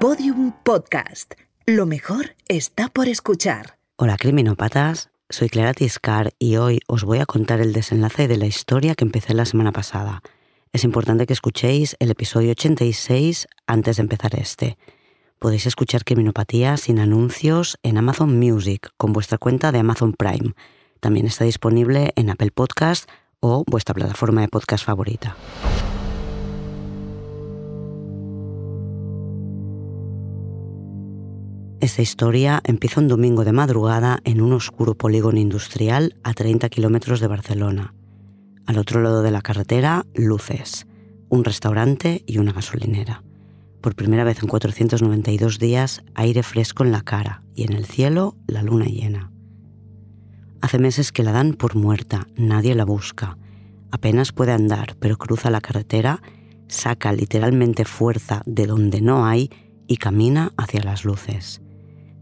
Podium Podcast. Lo mejor está por escuchar. Hola criminópatas, soy Clara Tiscar y hoy os voy a contar el desenlace de la historia que empecé la semana pasada. Es importante que escuchéis el episodio 86 antes de empezar este. Podéis escuchar Criminopatía sin anuncios en Amazon Music con vuestra cuenta de Amazon Prime. También está disponible en Apple Podcast o vuestra plataforma de podcast favorita. Esta historia empieza un domingo de madrugada en un oscuro polígono industrial a 30 kilómetros de Barcelona. Al otro lado de la carretera, luces, un restaurante y una gasolinera. Por primera vez en 492 días, aire fresco en la cara y en el cielo la luna llena. Hace meses que la dan por muerta, nadie la busca. Apenas puede andar, pero cruza la carretera, saca literalmente fuerza de donde no hay y camina hacia las luces.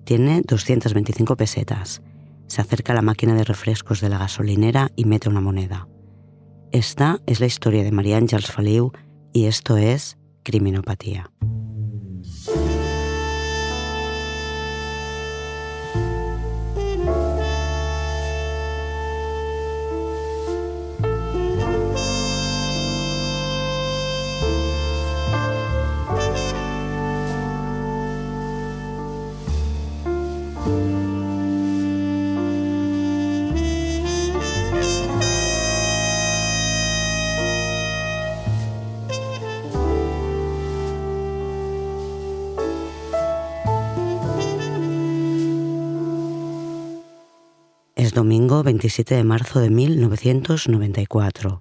Tiene 225 pesetas. Se acerca a la máquina de refrescos de la gasolinera y mete una moneda. Esta es la historia de María Ángels y esto es Criminopatía. Es domingo 27 de marzo de 1994.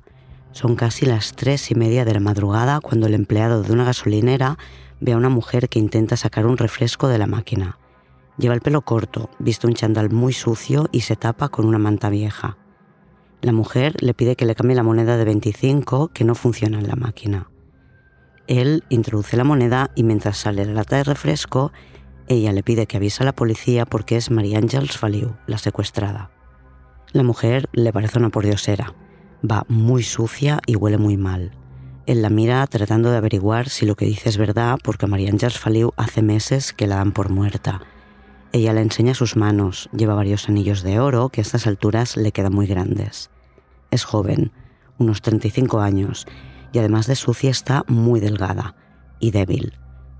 Son casi las tres y media de la madrugada cuando el empleado de una gasolinera ve a una mujer que intenta sacar un refresco de la máquina. Lleva el pelo corto, viste un chandal muy sucio y se tapa con una manta vieja. La mujer le pide que le cambie la moneda de 25 que no funciona en la máquina. Él introduce la moneda y mientras sale la lata de refresco, ella le pide que avise a la policía porque es María Ángels Faliu, la secuestrada. La mujer le parece una pordiosera. Va muy sucia y huele muy mal. Él la mira tratando de averiguar si lo que dice es verdad porque María Ángels Faliu hace meses que la dan por muerta. Ella le enseña sus manos, lleva varios anillos de oro que a estas alturas le quedan muy grandes. Es joven, unos 35 años, y además de sucia está muy delgada y débil.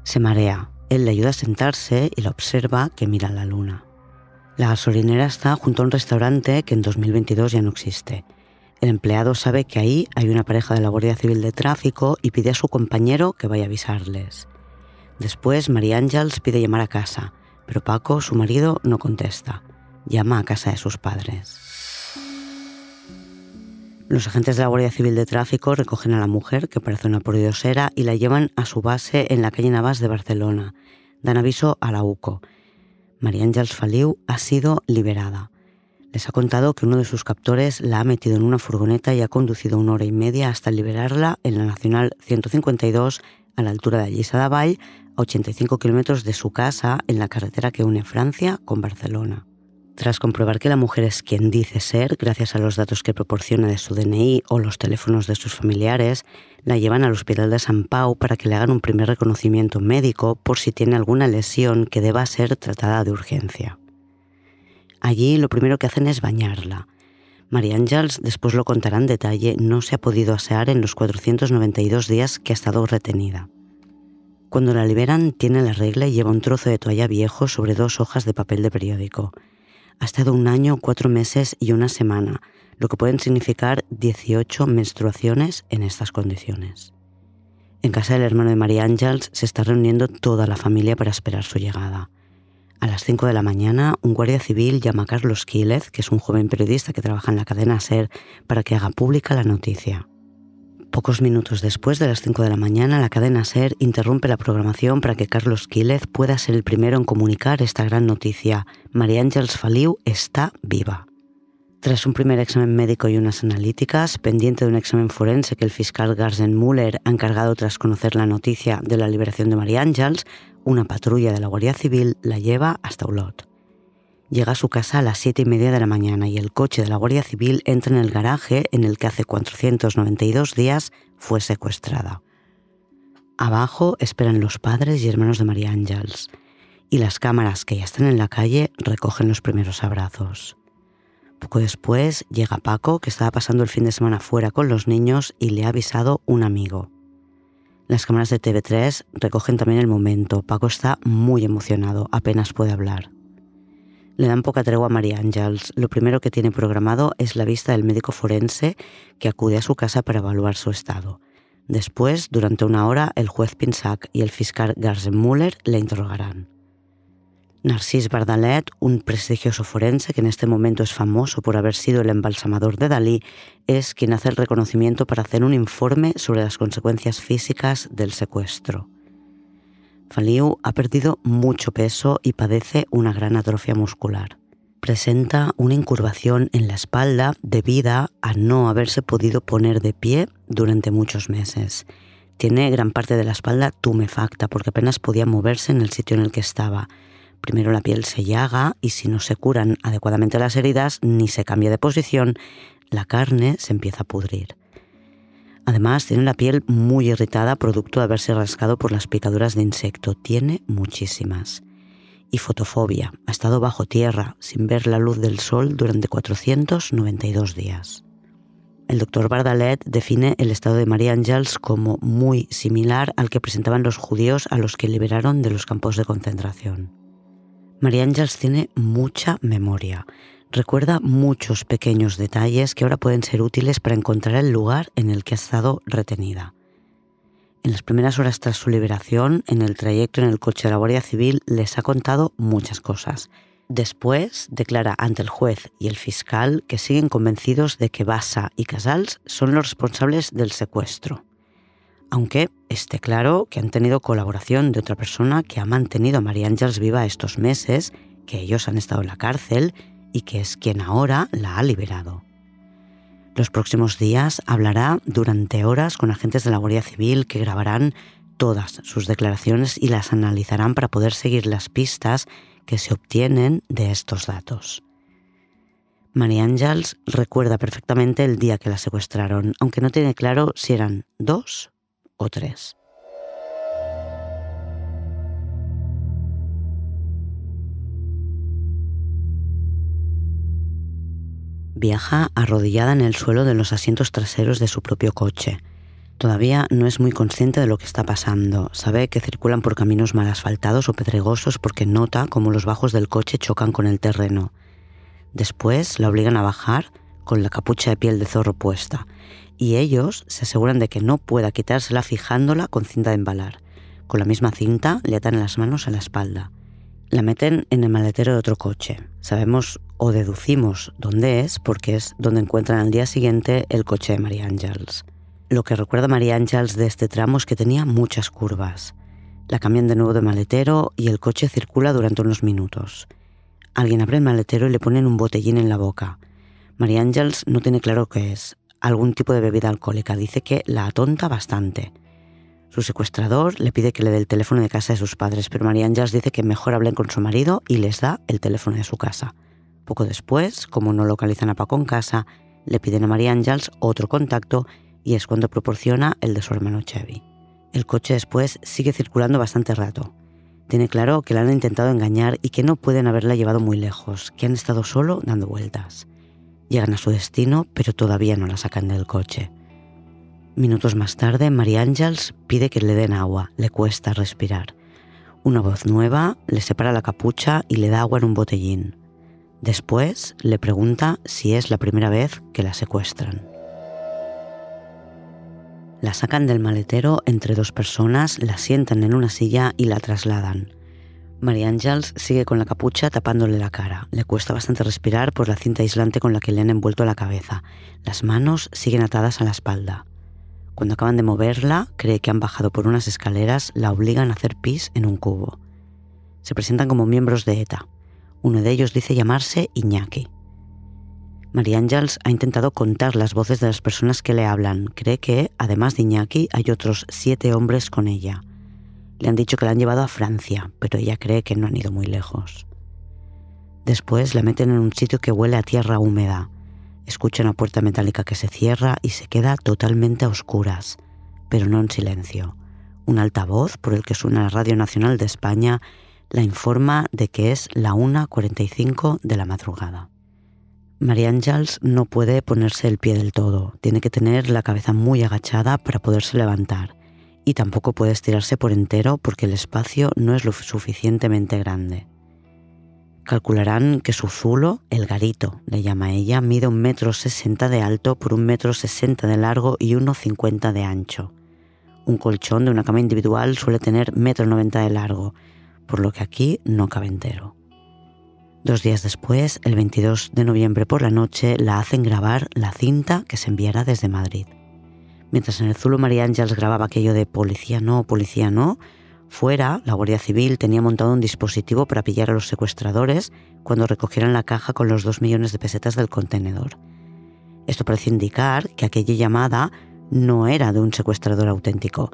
Se marea, él le ayuda a sentarse y la observa que mira la luna. La gasolinera está junto a un restaurante que en 2022 ya no existe. El empleado sabe que ahí hay una pareja de la Guardia Civil de Tráfico y pide a su compañero que vaya a avisarles. Después, María Ángels pide llamar a casa, pero Paco, su marido, no contesta. Llama a casa de sus padres. Los agentes de la Guardia Civil de Tráfico recogen a la mujer, que parece una pordiosera, y la llevan a su base en la calle Navas de Barcelona. Dan aviso a la UCO. María Ángels Faliu ha sido liberada. Les ha contado que uno de sus captores la ha metido en una furgoneta y ha conducido una hora y media hasta liberarla en la Nacional 152 a la altura de Allisa de Vall, a 85 kilómetros de su casa en la carretera que une Francia con Barcelona. Tras comprobar que la mujer es quien dice ser, gracias a los datos que proporciona de su DNI o los teléfonos de sus familiares, la llevan al Hospital de San Pau para que le hagan un primer reconocimiento médico por si tiene alguna lesión que deba ser tratada de urgencia. Allí lo primero que hacen es bañarla. María Ángels, después lo contará en detalle, no se ha podido asear en los 492 días que ha estado retenida. Cuando la liberan, tiene la regla y lleva un trozo de toalla viejo sobre dos hojas de papel de periódico. Ha estado un año, cuatro meses y una semana, lo que pueden significar 18 menstruaciones en estas condiciones. En casa del hermano de María Ángels se está reuniendo toda la familia para esperar su llegada. A las 5 de la mañana, un guardia civil llama a Carlos Quílez, que es un joven periodista que trabaja en la cadena SER, para que haga pública la noticia. Pocos minutos después de las 5 de la mañana, la cadena SER interrumpe la programación para que Carlos Quílez pueda ser el primero en comunicar esta gran noticia. María Ángels Faliu está viva. Tras un primer examen médico y unas analíticas, pendiente de un examen forense que el fiscal Garzen Müller ha encargado tras conocer la noticia de la liberación de María Ángels, una patrulla de la Guardia Civil la lleva hasta Olot. Llega a su casa a las siete y media de la mañana y el coche de la Guardia Civil entra en el garaje en el que hace 492 días fue secuestrada. Abajo esperan los padres y hermanos de María Ángels y las cámaras que ya están en la calle recogen los primeros abrazos. Poco después llega Paco, que estaba pasando el fin de semana fuera con los niños y le ha avisado un amigo. Las cámaras de TV3 recogen también el momento. Paco está muy emocionado, apenas puede hablar. Le dan poca tregua a María Ángels. Lo primero que tiene programado es la vista del médico forense que acude a su casa para evaluar su estado. Después, durante una hora, el juez Pinsac y el fiscal Garzenmüller le interrogarán. Narcís Bardalet, un prestigioso forense que en este momento es famoso por haber sido el embalsamador de Dalí, es quien hace el reconocimiento para hacer un informe sobre las consecuencias físicas del secuestro. Faliu ha perdido mucho peso y padece una gran atrofia muscular. Presenta una incurvación en la espalda debida a no haberse podido poner de pie durante muchos meses. Tiene gran parte de la espalda tumefacta porque apenas podía moverse en el sitio en el que estaba Primero la piel se llaga y si no se curan adecuadamente las heridas ni se cambia de posición, la carne se empieza a pudrir. Además, tiene la piel muy irritada producto de haberse rascado por las picaduras de insecto. Tiene muchísimas. Y fotofobia. Ha estado bajo tierra, sin ver la luz del sol durante 492 días. El doctor Bardalet define el estado de María Ángels como muy similar al que presentaban los judíos a los que liberaron de los campos de concentración. María Ángels tiene mucha memoria. Recuerda muchos pequeños detalles que ahora pueden ser útiles para encontrar el lugar en el que ha estado retenida. En las primeras horas tras su liberación, en el trayecto en el coche de la Guardia Civil, les ha contado muchas cosas. Después declara ante el juez y el fiscal que siguen convencidos de que Bassa y Casals son los responsables del secuestro aunque esté claro que han tenido colaboración de otra persona que ha mantenido a María Ángels viva estos meses, que ellos han estado en la cárcel y que es quien ahora la ha liberado. Los próximos días hablará durante horas con agentes de la Guardia Civil que grabarán todas sus declaraciones y las analizarán para poder seguir las pistas que se obtienen de estos datos. María Ángels recuerda perfectamente el día que la secuestraron, aunque no tiene claro si eran dos o tres. Viaja arrodillada en el suelo de los asientos traseros de su propio coche. Todavía no es muy consciente de lo que está pasando. Sabe que circulan por caminos mal asfaltados o pedregosos porque nota cómo los bajos del coche chocan con el terreno. Después la obligan a bajar con la capucha de piel de zorro puesta y ellos se aseguran de que no pueda quitársela fijándola con cinta de embalar. Con la misma cinta le atan las manos a la espalda. La meten en el maletero de otro coche. Sabemos o deducimos dónde es porque es donde encuentran al día siguiente el coche de María Ángels. Lo que recuerda María Ángels de este tramo es que tenía muchas curvas. La cambian de nuevo de maletero y el coche circula durante unos minutos. Alguien abre el maletero y le ponen un botellín en la boca. María Ángels no tiene claro qué es, algún tipo de bebida alcohólica. Dice que la atonta bastante. Su secuestrador le pide que le dé el teléfono de casa de sus padres, pero María Ángels dice que mejor hablen con su marido y les da el teléfono de su casa. Poco después, como no localizan a Paco en casa, le piden a María Ángels otro contacto y es cuando proporciona el de su hermano Chevy. El coche después sigue circulando bastante rato. Tiene claro que la han intentado engañar y que no pueden haberla llevado muy lejos, que han estado solo dando vueltas. Llegan a su destino, pero todavía no la sacan del coche. Minutos más tarde, María Ángels pide que le den agua, le cuesta respirar. Una voz nueva le separa la capucha y le da agua en un botellín. Después le pregunta si es la primera vez que la secuestran. La sacan del maletero entre dos personas, la sientan en una silla y la trasladan. María Ángels sigue con la capucha tapándole la cara. Le cuesta bastante respirar por la cinta aislante con la que le han envuelto la cabeza. Las manos siguen atadas a la espalda. Cuando acaban de moverla, cree que han bajado por unas escaleras, la obligan a hacer pis en un cubo. Se presentan como miembros de ETA. Uno de ellos dice llamarse Iñaki. María Ángels ha intentado contar las voces de las personas que le hablan. Cree que, además de Iñaki, hay otros siete hombres con ella. Le han dicho que la han llevado a Francia, pero ella cree que no han ido muy lejos. Después la meten en un sitio que huele a tierra húmeda. Escucha una puerta metálica que se cierra y se queda totalmente a oscuras, pero no en silencio. un altavoz por el que suena la Radio Nacional de España, la informa de que es la 1.45 de la madrugada. María Ángels no puede ponerse el pie del todo, tiene que tener la cabeza muy agachada para poderse levantar y tampoco puede estirarse por entero porque el espacio no es lo suficientemente grande. Calcularán que su zulo, el garito, le llama ella, mide un metro sesenta de alto por un metro sesenta de largo y uno cincuenta de ancho. Un colchón de una cama individual suele tener metro noventa de largo, por lo que aquí no cabe entero. Dos días después, el 22 de noviembre por la noche, la hacen grabar la cinta que se enviará desde Madrid. Mientras en el Zulo María Ángels grababa aquello de policía no, policía no, fuera la Guardia Civil tenía montado un dispositivo para pillar a los secuestradores cuando recogieran la caja con los dos millones de pesetas del contenedor. Esto parece indicar que aquella llamada no era de un secuestrador auténtico,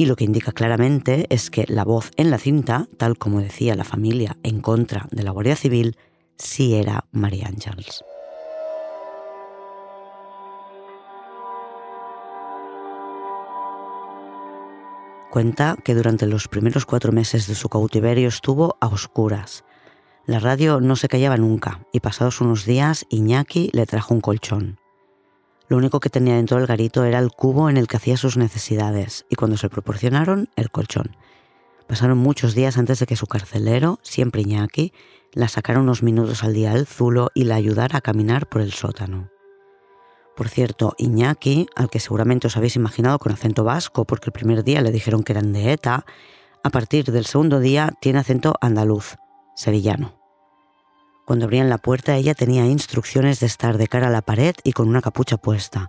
y lo que indica claramente es que la voz en la cinta, tal como decía la familia en contra de la Guardia Civil, sí era María Ángels. Cuenta que durante los primeros cuatro meses de su cautiverio estuvo a oscuras. La radio no se callaba nunca y pasados unos días Iñaki le trajo un colchón. Lo único que tenía dentro del garito era el cubo en el que hacía sus necesidades y cuando se proporcionaron, el colchón. Pasaron muchos días antes de que su carcelero, siempre Iñaki, la sacara unos minutos al día al zulo y la ayudara a caminar por el sótano. Por cierto, Iñaki, al que seguramente os habéis imaginado con acento vasco porque el primer día le dijeron que eran de ETA, a partir del segundo día tiene acento andaluz, sevillano. Cuando abrían la puerta ella tenía instrucciones de estar de cara a la pared y con una capucha puesta.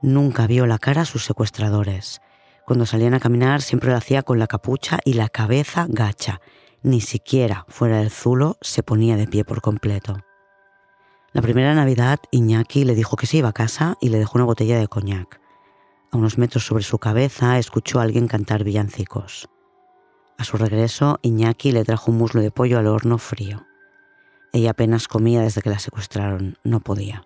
Nunca vio la cara a sus secuestradores. Cuando salían a caminar siempre lo hacía con la capucha y la cabeza gacha. Ni siquiera fuera del zulo se ponía de pie por completo. La primera Navidad Iñaki le dijo que se iba a casa y le dejó una botella de coñac. A unos metros sobre su cabeza escuchó a alguien cantar villancicos. A su regreso, Iñaki le trajo un muslo de pollo al horno frío. Ella apenas comía desde que la secuestraron, no podía.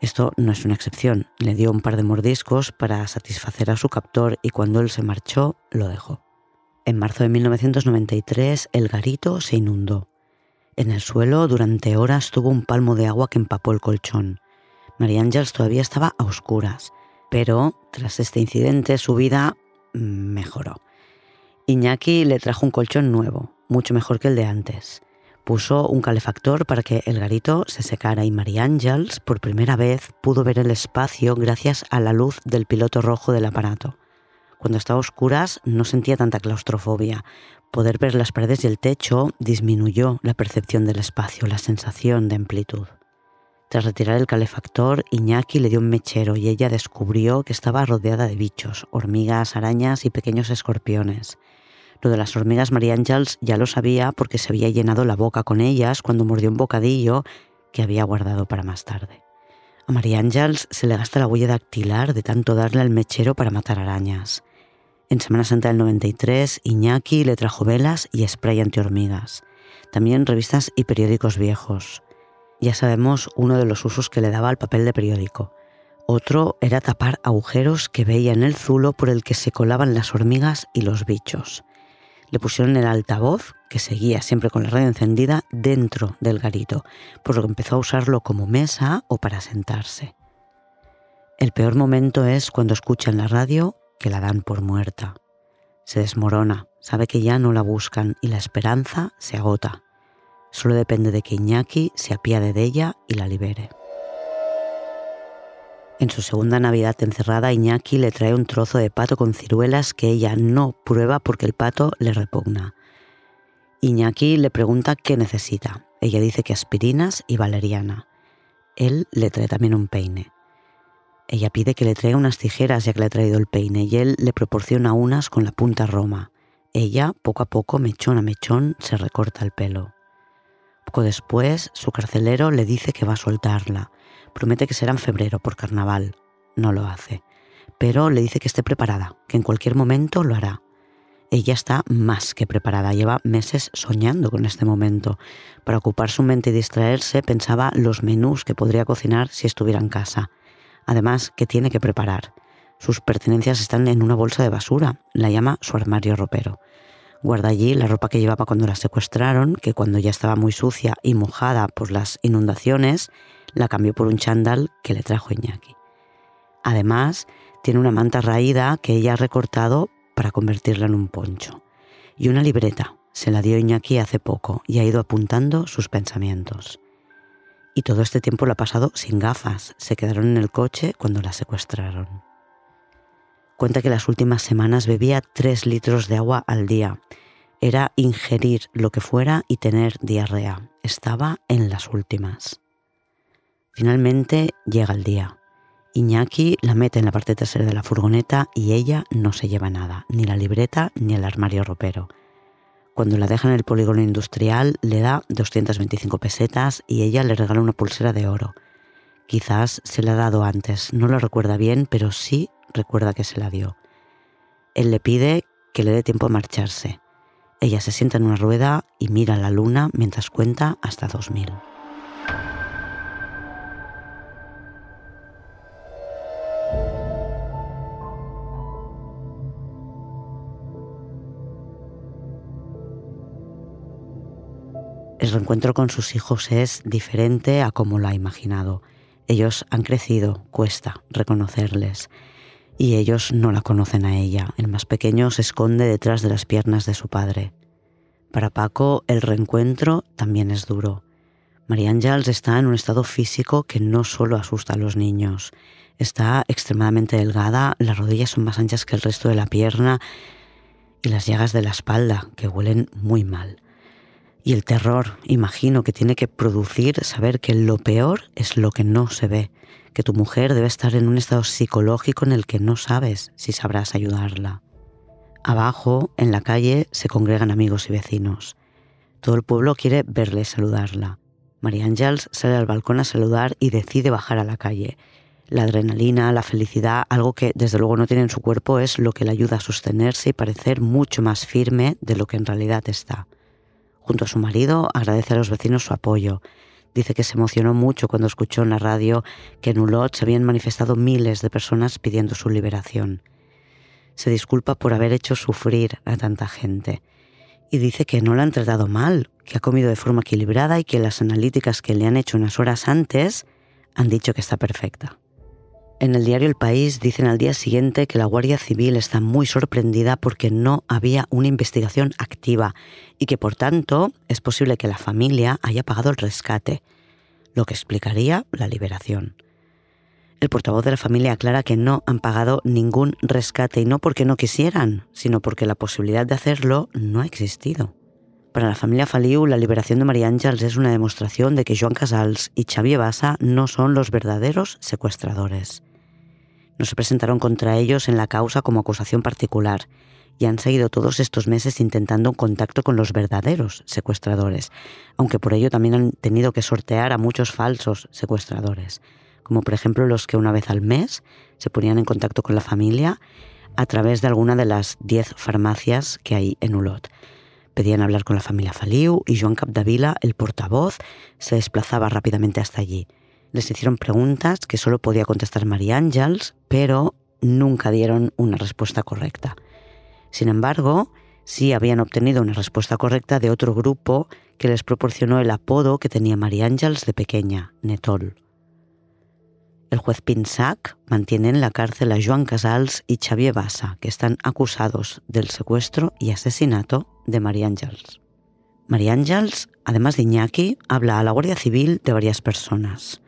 Esto no es una excepción. Le dio un par de mordiscos para satisfacer a su captor y cuando él se marchó, lo dejó. En marzo de 1993, el garito se inundó. En el suelo, durante horas, tuvo un palmo de agua que empapó el colchón. María Ángels todavía estaba a oscuras, pero tras este incidente su vida mejoró. Iñaki le trajo un colchón nuevo, mucho mejor que el de antes. Puso un calefactor para que el garito se secara y María Ángels por primera vez pudo ver el espacio gracias a la luz del piloto rojo del aparato. Cuando estaba a oscuras no sentía tanta claustrofobia. Poder ver las paredes y el techo disminuyó la percepción del espacio, la sensación de amplitud. Tras retirar el calefactor, Iñaki le dio un mechero y ella descubrió que estaba rodeada de bichos, hormigas, arañas y pequeños escorpiones. Lo de las hormigas María Ángels ya lo sabía porque se había llenado la boca con ellas cuando mordió un bocadillo que había guardado para más tarde. A María Ángels se le gasta la huella dactilar de tanto darle al mechero para matar arañas. En Semana Santa del 93, Iñaki le trajo velas y spray antihormigas. También revistas y periódicos viejos. Ya sabemos uno de los usos que le daba al papel de periódico. Otro era tapar agujeros que veía en el zulo por el que se colaban las hormigas y los bichos le pusieron el altavoz, que seguía siempre con la radio encendida, dentro del garito, por lo que empezó a usarlo como mesa o para sentarse. El peor momento es cuando escucha en la radio que la dan por muerta. Se desmorona, sabe que ya no la buscan y la esperanza se agota. Solo depende de que Iñaki se apiade de ella y la libere. En su segunda Navidad encerrada, Iñaki le trae un trozo de pato con ciruelas que ella no prueba porque el pato le repugna. Iñaki le pregunta qué necesita. Ella dice que aspirinas y valeriana. Él le trae también un peine. Ella pide que le traiga unas tijeras ya que le ha traído el peine y él le proporciona unas con la punta roma. Ella, poco a poco, mechón a mechón, se recorta el pelo. Poco después, su carcelero le dice que va a soltarla Promete que será en febrero por carnaval. No lo hace. Pero le dice que esté preparada, que en cualquier momento lo hará. Ella está más que preparada, lleva meses soñando con este momento. Para ocupar su mente y distraerse pensaba los menús que podría cocinar si estuviera en casa. Además, que tiene que preparar. Sus pertenencias están en una bolsa de basura, la llama su armario ropero. Guarda allí la ropa que llevaba cuando la secuestraron, que cuando ya estaba muy sucia y mojada por las inundaciones, la cambió por un chándal que le trajo Iñaki. Además, tiene una manta raída que ella ha recortado para convertirla en un poncho. Y una libreta, se la dio Iñaki hace poco y ha ido apuntando sus pensamientos. Y todo este tiempo lo ha pasado sin gafas, se quedaron en el coche cuando la secuestraron. Cuenta que las últimas semanas bebía tres litros de agua al día. Era ingerir lo que fuera y tener diarrea. Estaba en las últimas. Finalmente llega el día. Iñaki la mete en la parte trasera de la furgoneta y ella no se lleva nada, ni la libreta ni el armario ropero. Cuando la deja en el polígono industrial le da 225 pesetas y ella le regala una pulsera de oro. Quizás se la ha dado antes, no lo recuerda bien, pero sí recuerda que se la dio. Él le pide que le dé tiempo a marcharse. Ella se sienta en una rueda y mira la luna mientras cuenta hasta 2000. El reencuentro con sus hijos es diferente a como lo ha imaginado. Ellos han crecido, cuesta reconocerles y ellos no la conocen a ella. El más pequeño se esconde detrás de las piernas de su padre. Para Paco, el reencuentro también es duro. María Ángels está en un estado físico que no solo asusta a los niños. Está extremadamente delgada, las rodillas son más anchas que el resto de la pierna y las llagas de la espalda, que huelen muy mal. Y el terror, imagino, que tiene que producir saber que lo peor es lo que no se ve, que tu mujer debe estar en un estado psicológico en el que no sabes si sabrás ayudarla. Abajo, en la calle, se congregan amigos y vecinos. Todo el pueblo quiere verle saludarla. María Ángels sale al balcón a saludar y decide bajar a la calle. La adrenalina, la felicidad, algo que desde luego no tiene en su cuerpo, es lo que le ayuda a sostenerse y parecer mucho más firme de lo que en realidad está. Junto a su marido agradece a los vecinos su apoyo Dice que se emocionó mucho cuando escuchó en la radio que en Ulot se habían manifestado miles de personas pidiendo su liberación. Se disculpa por haber hecho sufrir a tanta gente y dice que no la han tratado mal, que ha comido de forma equilibrada y que las analíticas que le han hecho unas horas antes han dicho que está perfecta. En el diario El País dicen al día siguiente que la Guardia Civil está muy sorprendida porque no había una investigación activa y que por tanto es posible que la familia haya pagado el rescate, lo que explicaría la liberación. El portavoz de la familia aclara que no han pagado ningún rescate y no porque no quisieran, sino porque la posibilidad de hacerlo no ha existido. Para la familia Faliu, la liberación de María Ángels es una demostración de que Joan Casals y Xavier Bassa no son los verdaderos secuestradores no se presentaron contra ellos en la causa como acusación particular y han seguido todos estos meses intentando un contacto con los verdaderos secuestradores, aunque por ello también han tenido que sortear a muchos falsos secuestradores, como por ejemplo los que una vez al mes se ponían en contacto con la familia a través de alguna de las 10 farmacias que hay en Ulot. Pedían hablar con la familia Faliu y Joan Capdevila, el portavoz, se desplazaba rápidamente hasta allí les hicieron preguntas que solo podía contestar María Ángels, pero nunca dieron una respuesta correcta. Sin embargo, sí habían obtenido una respuesta correcta de otro grupo que les proporcionó el apodo que tenía María Ángels de pequeña, Netol. El juez Pinsac mantiene en la cárcel a Joan Casals y Xavier Bassa, que están acusados del secuestro y asesinato de María Ángels. María Ángels, además de Iñaki, habla a la Guardia Civil de varias personas.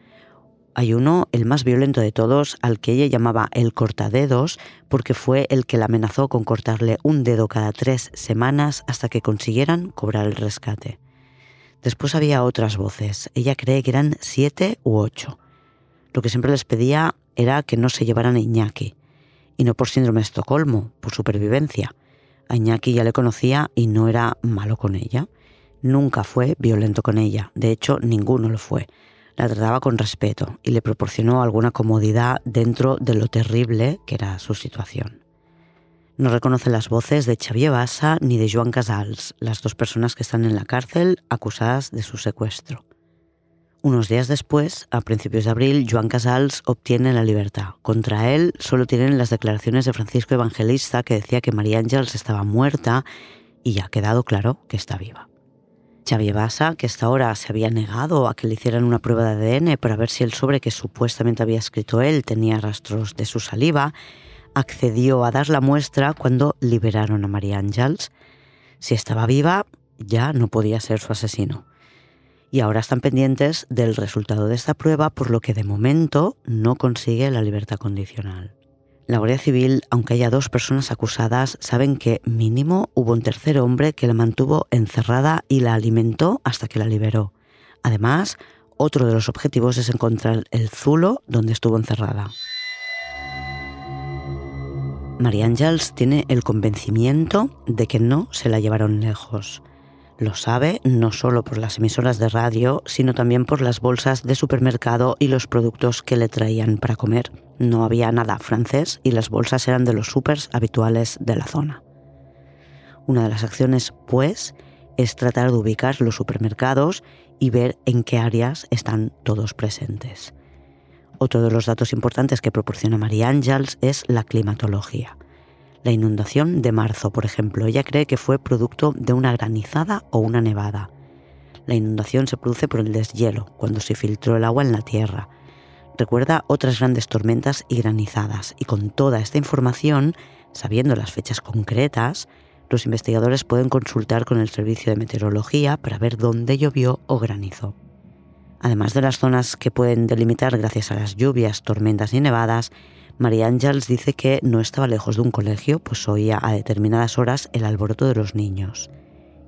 Hay uno, el más violento de todos, al que ella llamaba el cortadedos, porque fue el que la amenazó con cortarle un dedo cada tres semanas hasta que consiguieran cobrar el rescate. Después había otras voces, ella cree que eran siete u ocho. Lo que siempre les pedía era que no se llevaran a Iñaki, y no por síndrome de Estocolmo, por supervivencia. A Iñaki ya le conocía y no era malo con ella. Nunca fue violento con ella, de hecho ninguno lo fue la trataba con respeto y le proporcionó alguna comodidad dentro de lo terrible que era su situación. No reconoce las voces de Xavier Bassa ni de Joan Casals, las dos personas que están en la cárcel acusadas de su secuestro. Unos días después, a principios de abril, Joan Casals obtiene la libertad. Contra él solo tienen las declaraciones de Francisco Evangelista que decía que María Ángels estaba muerta y ha quedado claro que está viva. Xavier Bassa, que hasta ahora se había negado a que le hicieran una prueba de ADN para ver si el sobre que supuestamente había escrito él tenía rastros de su saliva, accedió a dar la muestra cuando liberaron a María Ángels. Si estaba viva, ya no podía ser su asesino y ahora están pendientes del resultado de esta prueba, por lo que de momento no consigue la libertad condicional. La Guardia Civil, aunque haya dos personas acusadas, saben que mínimo hubo un tercer hombre que la mantuvo encerrada y la alimentó hasta que la liberó. Además, otro de los objetivos es encontrar el zulo donde estuvo encerrada. María Ángels tiene el convencimiento de que no se la llevaron lejos. Lo sabe no solo por las emisoras de radio, sino también por las bolsas de supermercado y los productos que le traían para comer. No había nada francés y las bolsas eran de los supers habituales de la zona. Una de las acciones, pues, es tratar de ubicar los supermercados y ver en qué áreas están todos presentes. Otro de los datos importantes que proporciona María Ángels es la climatología. La inundación de marzo, por ejemplo, ella cree que fue producto de una granizada o una nevada. La inundación se produce por el deshielo, cuando se filtró el agua en la tierra. Recuerda otras grandes tormentas y granizadas, y con toda esta información, sabiendo las fechas concretas, los investigadores pueden consultar con el servicio de meteorología para ver dónde llovió o granizó. Además de las zonas que pueden delimitar gracias a las lluvias, tormentas y nevadas, María Ángels dice que no estaba lejos de un colegio, pues oía a determinadas horas el alboroto de los niños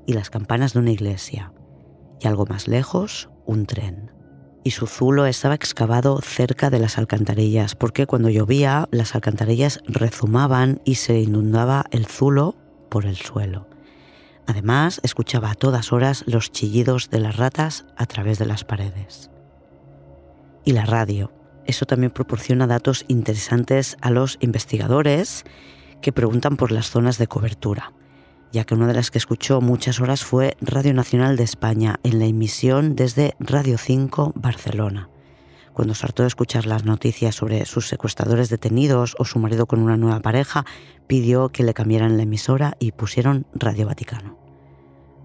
y las campanas de una iglesia, y algo más lejos, un tren. Y su zulo estaba excavado cerca de las alcantarillas, porque cuando llovía las alcantarillas rezumaban y se inundaba el zulo por el suelo. Además, escuchaba a todas horas los chillidos de las ratas a través de las paredes. Y la radio, eso también proporciona datos interesantes a los investigadores que preguntan por las zonas de cobertura, ya que una de las que escuchó muchas horas fue Radio Nacional de España en la emisión desde Radio 5 Barcelona. Cuando se de escuchar las noticias sobre sus secuestradores detenidos o su marido con una nueva pareja, pidió que le cambiaran la emisora y pusieron Radio Vaticano.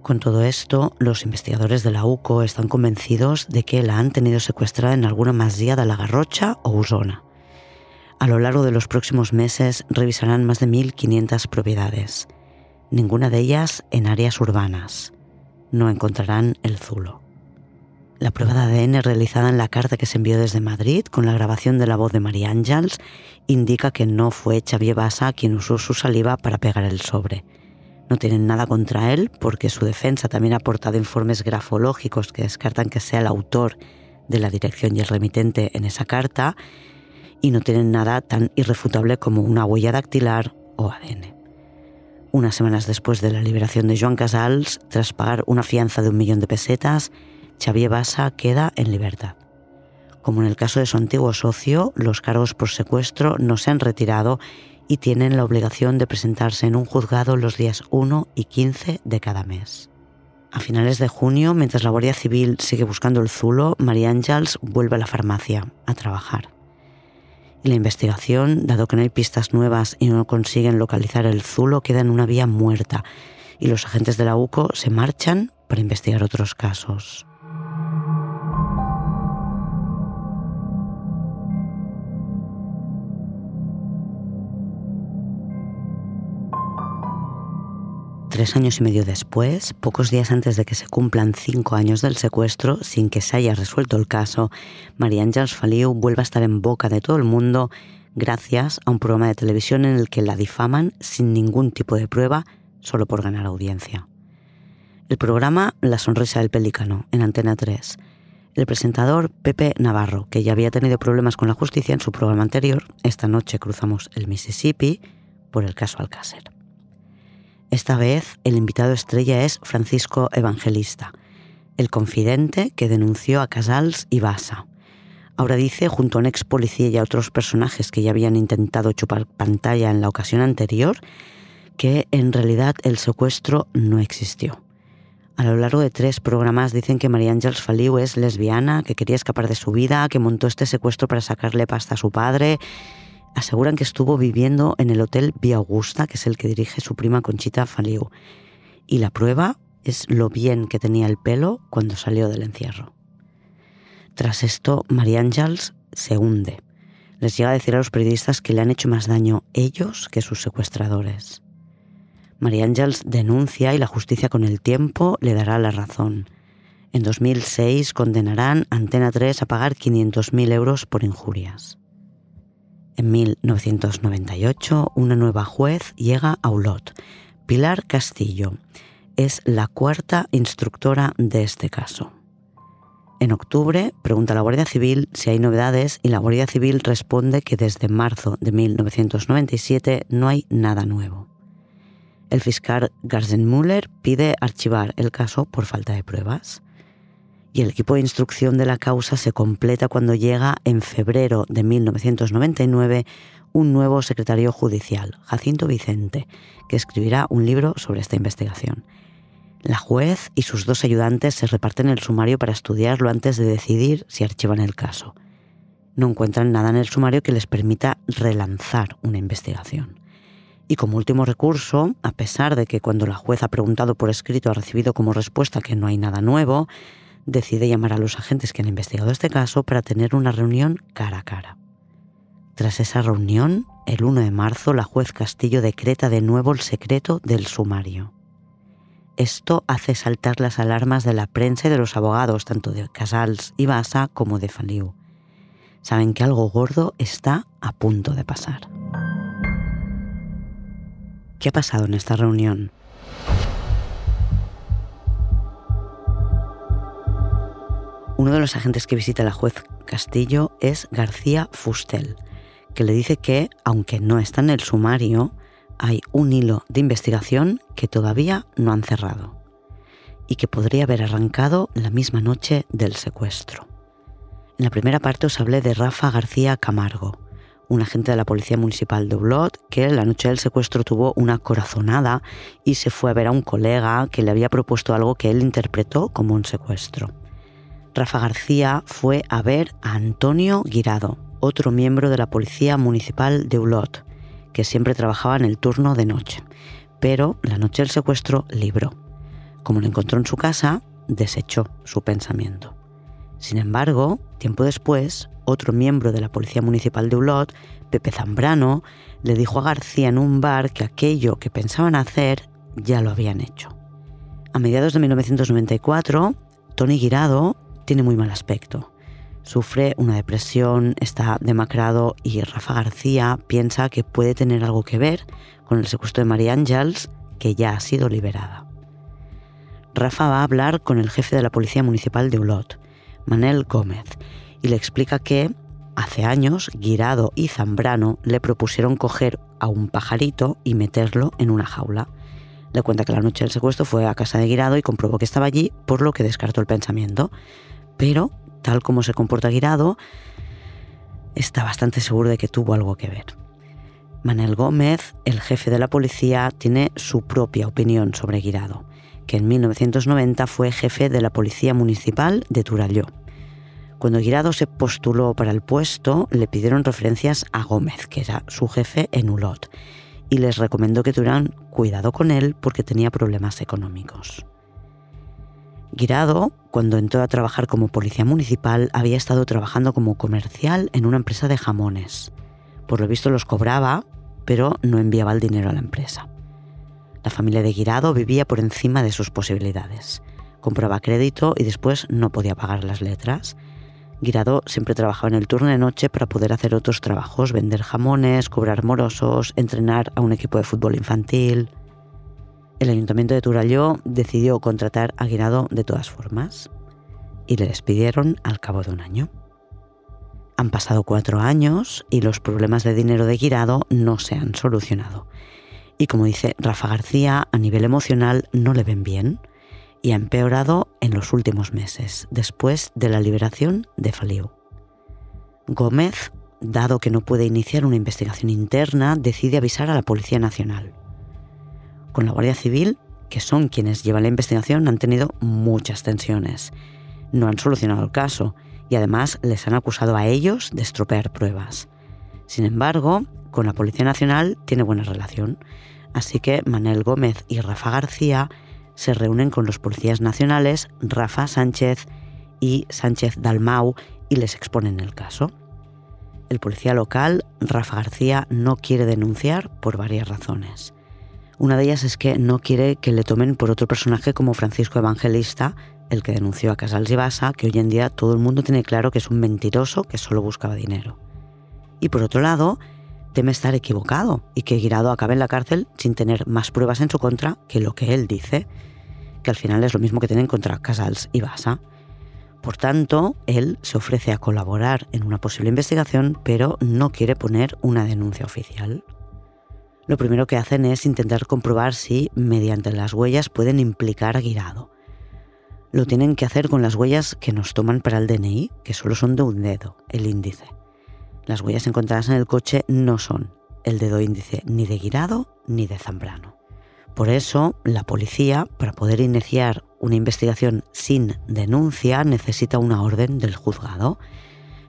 Con todo esto, los investigadores de la UCO están convencidos de que la han tenido secuestrada en alguna masía de la Garrocha o Usona. A lo largo de los próximos meses revisarán más de 1.500 propiedades, ninguna de ellas en áreas urbanas. No encontrarán el zulo. La prueba de ADN realizada en la carta que se envió desde Madrid con la grabación de la voz de María Ángels indica que no fue Xavier Bassa quien usó su saliva para pegar el sobre no tienen nada contra él porque su defensa también ha aportado informes grafológicos que descartan que sea el autor de la dirección y el remitente en esa carta y no tienen nada tan irrefutable como una huella dactilar o ADN. Unas semanas después de la liberación de Joan Casals, tras pagar una fianza de un millón de pesetas, Xavier Bassa queda en libertad. Como en el caso de su antiguo socio, los cargos por secuestro no se han retirado y tienen la obligación de presentarse en un juzgado los días 1 y 15 de cada mes. A finales de junio, mientras la Guardia Civil sigue buscando el zulo, María Ángels vuelve a la farmacia a trabajar. Y la investigación, dado que no hay pistas nuevas y no consiguen localizar el zulo, queda en una vía muerta y los agentes de la UCO se marchan para investigar otros casos. Tres años y medio después, pocos días antes de que se cumplan cinco años del secuestro, sin que se haya resuelto el caso, María Ángels Faliu vuelve a estar en boca de todo el mundo gracias a un programa de televisión en el que la difaman sin ningún tipo de prueba, solo por ganar audiencia. El programa La Sonrisa del Pelícano, en Antena 3. El presentador Pepe Navarro, que ya había tenido problemas con la justicia en su programa anterior, esta noche cruzamos el Mississippi por el caso Alcácer. Esta vez el invitado estrella es Francisco Evangelista, el confidente que denunció a Casals y Bassa. Ahora dice, junto a un ex policía y a otros personajes que ya habían intentado chupar pantalla en la ocasión anterior, que en realidad el secuestro no existió. A lo largo de tres programas dicen que María Ángeles Faliu es lesbiana, que quería escapar de su vida, que montó este secuestro para sacarle pasta a su padre. Aseguran que estuvo viviendo en el hotel Vía Augusta, que es el que dirige su prima Conchita Faliu. Y la prueba es lo bien que tenía el pelo cuando salió del encierro. Tras esto, María Ángeles se hunde. Les llega a decir a los periodistas que le han hecho más daño ellos que sus secuestradores. María Ángeles denuncia y la justicia con el tiempo le dará la razón. En 2006 condenarán Antena 3 a pagar 500.000 euros por injurias. En 1998, una nueva juez llega a Ulot, Pilar Castillo. Es la cuarta instructora de este caso. En octubre pregunta a la Guardia Civil si hay novedades y la Guardia Civil responde que desde marzo de 1997 no hay nada nuevo el fiscal Garzenmüller pide archivar el caso por falta de pruebas. Y el equipo de instrucción de la causa se completa cuando llega en febrero de 1999 un nuevo secretario judicial, Jacinto Vicente, que escribirá un libro sobre esta investigación. La juez y sus dos ayudantes se reparten el sumario para estudiarlo antes de decidir si archivan el caso. No encuentran nada en el sumario que les permita relanzar una investigación. Y como último recurso, a pesar de que cuando la juez ha preguntado por escrito ha recibido como respuesta que no hay nada nuevo, decide llamar a los agentes que han investigado este caso para tener una reunión cara a cara. Tras esa reunión, el 1 de marzo, la juez Castillo decreta de nuevo el secreto del sumario. Esto hace saltar las alarmas de la prensa y de los abogados, tanto de Casals y Basa como de Faliu. Saben que algo gordo está a punto de pasar. ¿Qué ha pasado en esta reunión? Uno de los agentes que visita la juez Castillo es García Fustel, que le dice que, aunque no está en el sumario, hay un hilo de investigación que todavía no han cerrado y que podría haber arrancado la misma noche del secuestro. En la primera parte os hablé de Rafa García Camargo, un agente de la Policía Municipal de Ulot que la noche del secuestro tuvo una corazonada y se fue a ver a un colega que le había propuesto algo que él interpretó como un secuestro. Rafa García fue a ver a Antonio Guirado, otro miembro de la Policía Municipal de Ulot, que siempre trabajaba en el turno de noche, pero la noche del secuestro libró. Como lo encontró en su casa, desechó su pensamiento. Sin embargo, tiempo después, otro miembro de la Policía Municipal de Ulot, Pepe Zambrano, le dijo a García en un bar que aquello que pensaban hacer ya lo habían hecho. A mediados de 1994, Tony Guirado tiene muy mal aspecto. Sufre una depresión, está demacrado y Rafa García piensa que puede tener algo que ver con el secuestro de María Ángels, que ya ha sido liberada. Rafa va a hablar con el jefe de la Policía Municipal de Ulot, Manel Gómez, y le explica que hace años Guirado y Zambrano le propusieron coger a un pajarito y meterlo en una jaula. Le cuenta que la noche del secuestro fue a casa de Guirado y comprobó que estaba allí, por lo que descartó el pensamiento. Pero, tal como se comporta Guirado, está bastante seguro de que tuvo algo que ver. Manel Gómez, el jefe de la policía, tiene su propia opinión sobre Guirado, que en 1990 fue jefe de la Policía Municipal de Turalló. Cuando Guirado se postuló para el puesto, le pidieron referencias a Gómez, que era su jefe en Ulot, y les recomendó que tuvieran cuidado con él porque tenía problemas económicos. Guirado, cuando entró a trabajar como policía municipal, había estado trabajando como comercial en una empresa de jamones. Por lo visto los cobraba, pero no enviaba el dinero a la empresa. La familia de Guirado vivía por encima de sus posibilidades. Compraba crédito y después no podía pagar las letras Guirado siempre trabajaba en el turno de noche para poder hacer otros trabajos, vender jamones, cobrar morosos, entrenar a un equipo de fútbol infantil. El ayuntamiento de Turalló decidió contratar a Guirado de todas formas y le despidieron al cabo de un año. Han pasado cuatro años y los problemas de dinero de Guirado no se han solucionado. Y como dice Rafa García, a nivel emocional no le ven bien y ha empeorado en los últimos meses, después de la liberación de Faliu. Gómez, dado que no puede iniciar una investigación interna, decide avisar a la Policía Nacional. Con la Guardia Civil que son quienes llevan la investigación, han tenido muchas tensiones. No han solucionado el caso y además les han acusado a ellos de estropear pruebas. Sin embargo, con la Policía Nacional tiene buena relación, así que Manel Gómez y Rafa García se reúnen con los policías nacionales Rafa Sánchez y Sánchez Dalmau y les exponen el caso. El policía local, Rafa García, no quiere denunciar por varias razones. Una de ellas es que no quiere que le tomen por otro personaje como Francisco Evangelista, el que denunció a Casals y Basa, que hoy en día todo el mundo tiene claro que es un mentiroso que solo buscaba dinero. Y por otro lado, teme estar equivocado y que Guirado acabe en la cárcel sin tener más pruebas en su contra que lo que él dice, que al final es lo mismo que tienen contra Casals y Basa. Por tanto, él se ofrece a colaborar en una posible investigación, pero no quiere poner una denuncia oficial. Lo primero que hacen es intentar comprobar si, mediante las huellas, pueden implicar Guirado. Lo tienen que hacer con las huellas que nos toman para el DNI, que solo son de un dedo, el índice. Las huellas encontradas en el coche no son el dedo índice ni de Guirado ni de Zambrano. Por eso, la policía, para poder iniciar una investigación sin denuncia, necesita una orden del juzgado.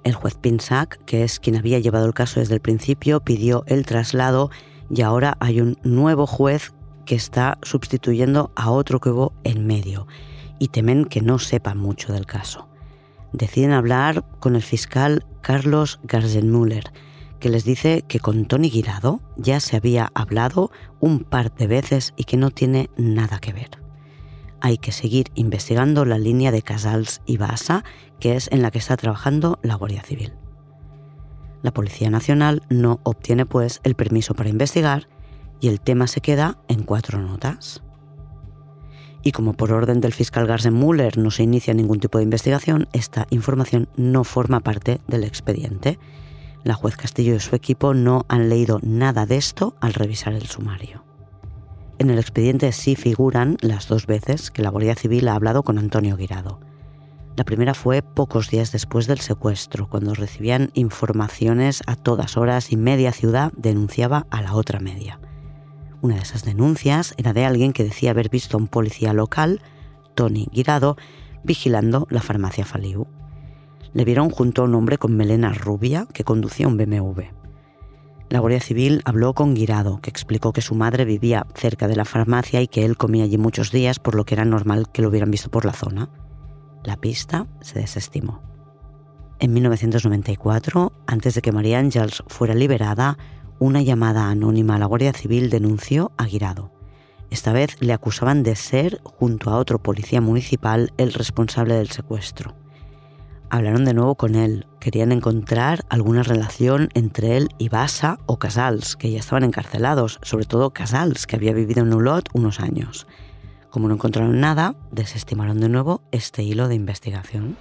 El juez Pinsac, que es quien había llevado el caso desde el principio, pidió el traslado y ahora hay un nuevo juez que está sustituyendo a otro que hubo en medio y temen que no sepa mucho del caso. Deciden hablar con el fiscal Carlos Garzenmüller, que les dice que con Tony Guirado ya se había hablado un par de veces y que no tiene nada que ver. Hay que seguir investigando la línea de Casals y Basa, que es en la que está trabajando la Guardia Civil. La Policía Nacional no obtiene pues el permiso para investigar y el tema se queda en cuatro notas. Y como por orden del fiscal Garzen no se inicia ningún tipo de investigación, esta información no forma parte del expediente la juez Castillo y su equipo no han leído nada de esto al revisar el sumario. En el expediente sí figuran las dos veces que la Guardia Civil ha hablado con Antonio Guirado. La primera fue pocos días después del secuestro, cuando recibían informaciones a todas horas y media ciudad denunciaba a la otra media. Una de esas denuncias era de alguien que decía haber visto a un policía local, Tony Guirado, vigilando la farmacia Faliu le vieron junto a un hombre con melena rubia que conducía un BMW. La Guardia Civil habló con Guirado, que explicó que su madre vivía cerca de la farmacia y que él comía allí muchos días, por lo que era normal que lo hubieran visto por la zona. La pista se desestimó. En 1994, antes de que María Ángels fuera liberada, una llamada anónima a la Guardia Civil denunció a Guirado. Esta vez le acusaban de ser, junto a otro policía municipal, el responsable del secuestro hablaron de nuevo con él. Querían encontrar alguna relación entre él y Basa o Casals, que ya estaban encarcelados, sobre todo Casals, que había vivido en Ulot unos años. Como no encontraron nada, desestimaron de nuevo este hilo de investigación.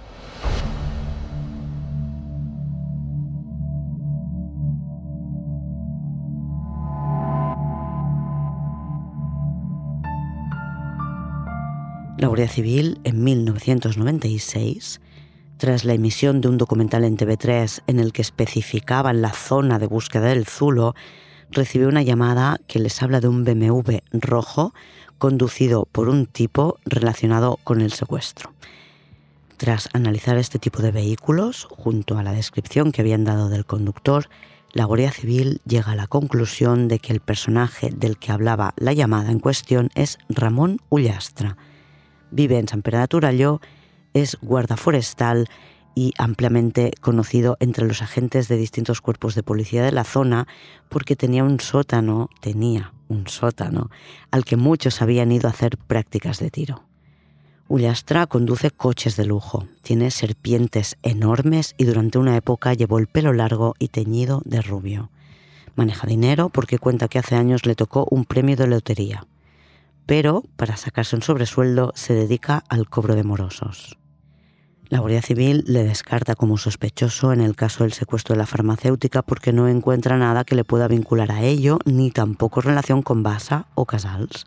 La Guardia Civil, en 1996, tras la emisión de un documental en TV3 en el que especificaban la zona de búsqueda del Zulo, recibió una llamada que les habla de un BMW rojo conducido por un tipo relacionado con el secuestro. Tras analizar este tipo de vehículos, junto a la descripción que habían dado del conductor, la Guardia Civil llega a la conclusión de que el personaje del que hablaba la llamada en cuestión es Ramón Ullastra. Vive en San Pedro de es guarda forestal y ampliamente conocido entre los agentes de distintos cuerpos de policía de la zona porque tenía un sótano, tenía un sótano, al que muchos habían ido a hacer prácticas de tiro. Ullastra conduce coches de lujo, tiene serpientes enormes y durante una época llevó el pelo largo y teñido de rubio. Maneja dinero porque cuenta que hace años le tocó un premio de lotería, pero para sacarse un sobresueldo se dedica al cobro de morosos. La Guardia Civil le descarta como sospechoso en el caso del secuestro de la farmacéutica porque no encuentra nada que le pueda vincular a ello, ni tampoco relación con Basa o Casals.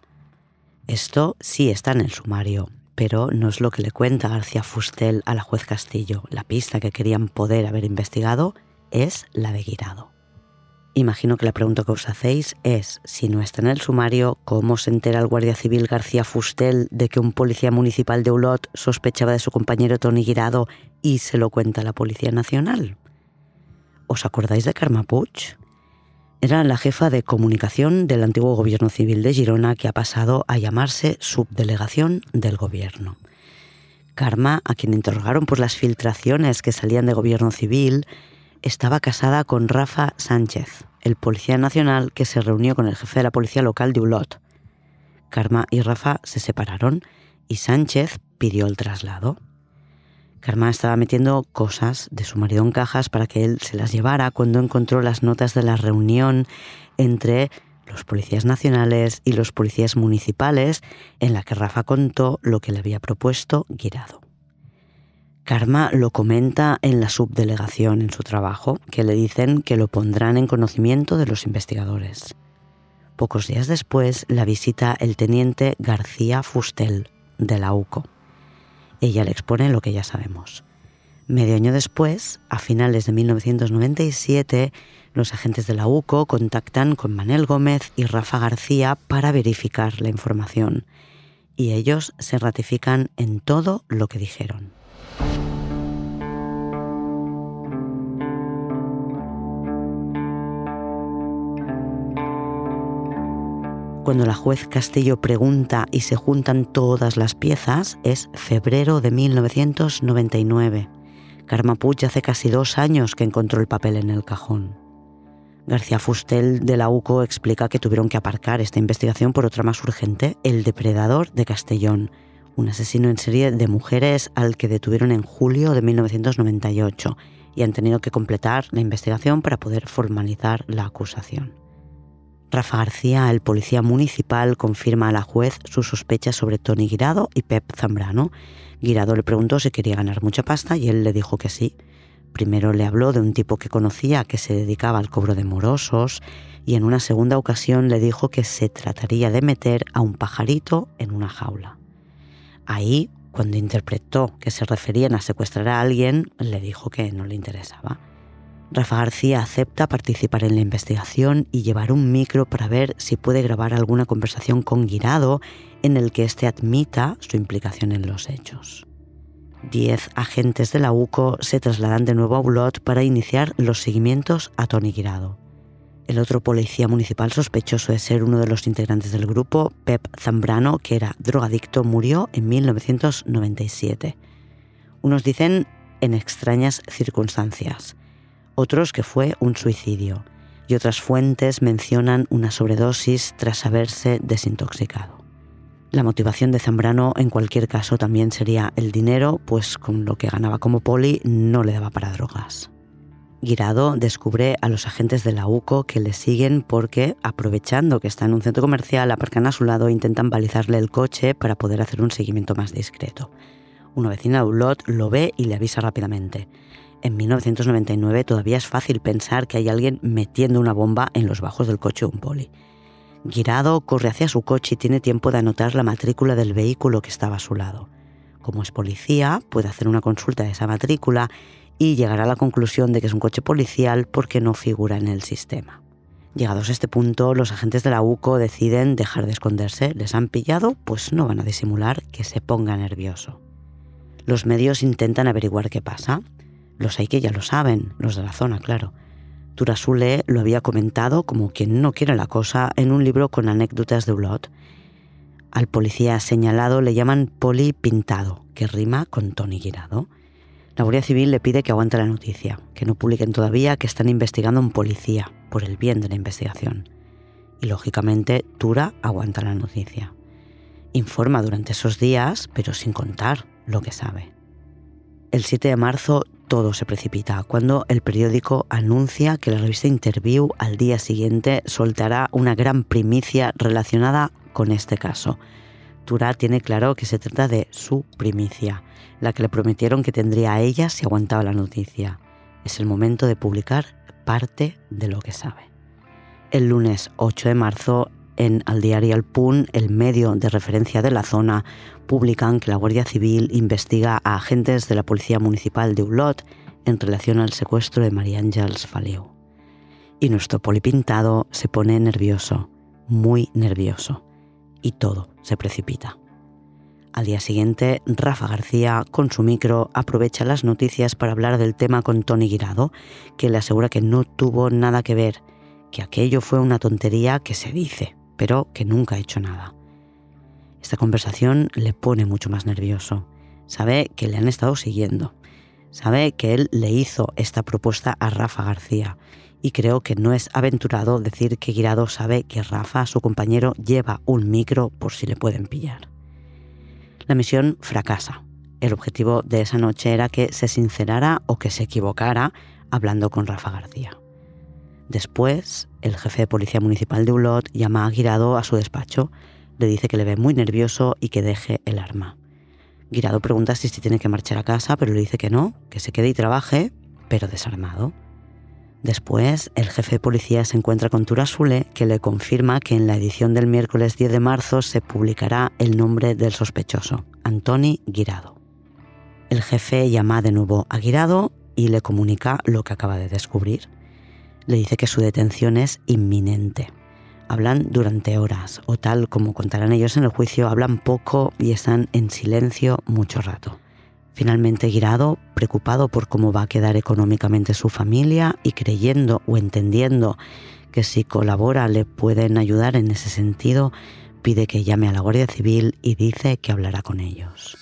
Esto sí está en el sumario, pero no es lo que le cuenta García Fustel a la juez Castillo. La pista que querían poder haber investigado es la de Guirado. Imagino que la pregunta que os hacéis es, si no está en el sumario, ¿cómo se entera el guardia civil García Fustel de que un policía municipal de Ulot sospechaba de su compañero Tony Guirado y se lo cuenta a la Policía Nacional? ¿Os acordáis de Karma Puig? Era la jefa de comunicación del antiguo gobierno civil de Girona que ha pasado a llamarse subdelegación del gobierno. Karma, a quien interrogaron por las filtraciones que salían de gobierno civil, estaba casada con Rafa Sánchez, el policía nacional que se reunió con el jefe de la policía local de Ulot. Karma y Rafa se separaron y Sánchez pidió el traslado. Karma estaba metiendo cosas de su marido en cajas para que él se las llevara cuando encontró las notas de la reunión entre los policías nacionales y los policías municipales en la que Rafa contó lo que le había propuesto Guirado. Karma lo comenta en la subdelegación en su trabajo, que le dicen que lo pondrán en conocimiento de los investigadores. Pocos días después la visita el teniente García Fustel, de la UCO. Ella le expone lo que ya sabemos. Medio año después, a finales de 1997, los agentes de la UCO contactan con Manel Gómez y Rafa García para verificar la información. Y ellos se ratifican en todo lo que dijeron. Cuando la juez Castillo pregunta y se juntan todas las piezas, es febrero de 1999. Karma hace casi dos años que encontró el papel en el cajón. García Fustel de la UCO explica que tuvieron que aparcar esta investigación por otra más urgente, el depredador de Castellón, un asesino en serie de mujeres al que detuvieron en julio de 1998 y han tenido que completar la investigación para poder formalizar la acusación. Rafa García, el policía municipal, confirma a la juez sus sospechas sobre Tony Guirado y Pep Zambrano. Guirado le preguntó si quería ganar mucha pasta y él le dijo que sí. Primero le habló de un tipo que conocía que se dedicaba al cobro de morosos y en una segunda ocasión le dijo que se trataría de meter a un pajarito en una jaula. Ahí, cuando interpretó que se referían a secuestrar a alguien, le dijo que no le interesaba. Rafa García acepta participar en la investigación y llevar un micro para ver si puede grabar alguna conversación con Guirado en el que éste admita su implicación en los hechos. Diez agentes de la UCO se trasladan de nuevo a Ulot para iniciar los seguimientos a Tony Guirado. El otro policía municipal sospechoso de ser uno de los integrantes del grupo, Pep Zambrano, que era drogadicto, murió en 1997. Unos dicen en extrañas circunstancias, otros que fue un suicidio, y otras fuentes mencionan una sobredosis tras haberse desintoxicado. La motivación de Zambrano en cualquier caso también sería el dinero, pues con lo que ganaba como poli no le daba para drogas. Guirado descubre a los agentes de la UCO que le siguen porque, aprovechando que está en un centro comercial, aparcan a su lado e intentan balizarle el coche para poder hacer un seguimiento más discreto. Una vecina de Ulot lo ve y le avisa rápidamente. En 1999 todavía es fácil pensar que hay alguien metiendo una bomba en los bajos del coche de un poli. Guirado corre hacia su coche y tiene tiempo de anotar la matrícula del vehículo que estaba a su lado. Como es policía, puede hacer una consulta de esa matrícula y llegará a la conclusión de que es un coche policial porque no figura en el sistema. Llegados a este punto, los agentes de la UCO deciden dejar de esconderse. Les han pillado, pues no van a disimular que se ponga nervioso. Los medios intentan averiguar qué pasa. Los hay que ya lo saben, los de la zona, claro. Turasule lo había comentado como quien no quiere la cosa en un libro con anécdotas de Ulot. Al policía señalado le llaman Poli Pintado, que rima con Tony Guirado. La Guardia Civil le pide que aguante la noticia, que no publiquen todavía que están investigando a un policía, por el bien de la investigación. Y lógicamente, Tura aguanta la noticia. Informa durante esos días, pero sin contar lo que sabe. El 7 de marzo todo se precipita cuando el periódico anuncia que la revista Interview al día siguiente soltará una gran primicia relacionada con este caso. Tura tiene claro que se trata de su primicia la que le prometieron que tendría a ella si aguantaba la noticia. Es el momento de publicar parte de lo que sabe. El lunes 8 de marzo, en Al Diario El Punt, el medio de referencia de la zona, publican que la Guardia Civil investiga a agentes de la Policía Municipal de Ulot en relación al secuestro de María Ángels Faliu. y nuestro polipintado se pone nervioso, muy nervioso, y todo se precipita. Al día siguiente, Rafa García, con su micro, aprovecha las noticias para hablar del tema con Tony Guirado, que le asegura que no tuvo nada que ver, que aquello fue una tontería que se dice, pero que nunca ha hecho nada. Esta conversación le pone mucho más nervioso. Sabe que le han estado siguiendo. Sabe que él le hizo esta propuesta a Rafa García y creo que no es aventurado decir que Guirado sabe que Rafa, su compañero, lleva un micro por si le pueden pillar. La misión fracasa. El objetivo de esa noche era que se sincerara o que se equivocara hablando con Rafa García. Después, el jefe de policía municipal de Ulot llama a Guirado a su despacho, le dice que le ve muy nervioso y que deje el arma. Guirado pregunta si tiene que marchar a casa, pero le dice que no, que se quede y trabaje, pero desarmado. Después, el jefe de policía se encuentra con Turasule, que le confirma que en la edición del miércoles 10 de marzo se publicará el nombre del sospechoso, Antoni Guirado. El jefe llama de nuevo a Guirado y le comunica lo que acaba de descubrir. Le dice que su detención es inminente. Hablan durante horas, o tal como contarán ellos en el juicio, hablan poco y están en silencio mucho rato. Finalmente Guirado, preocupado por cómo va a quedar económicamente su familia y creyendo o entendiendo que si colabora le pueden ayudar en ese sentido, pide que llame a la Guardia Civil y dice que hablará con ellos.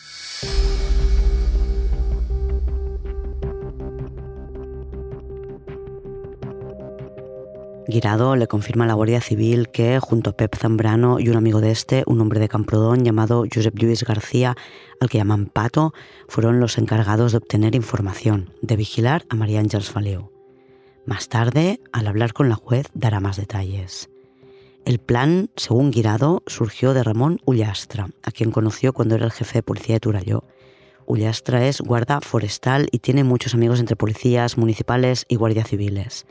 Guirado le confirma a la Guardia Civil que, junto a Pep Zambrano y un amigo de este, un hombre de Camprodón llamado Josep Lluís García, al que llaman Pato, fueron los encargados de obtener información, de vigilar a María Ángeles Faliu. Más tarde, al hablar con la juez, dará más detalles. El plan, según Guirado, surgió de Ramón Ullastra, a quien conoció cuando era el jefe de policía de Turalló. Ullastra es guarda forestal y tiene muchos amigos entre policías municipales y guardias civiles.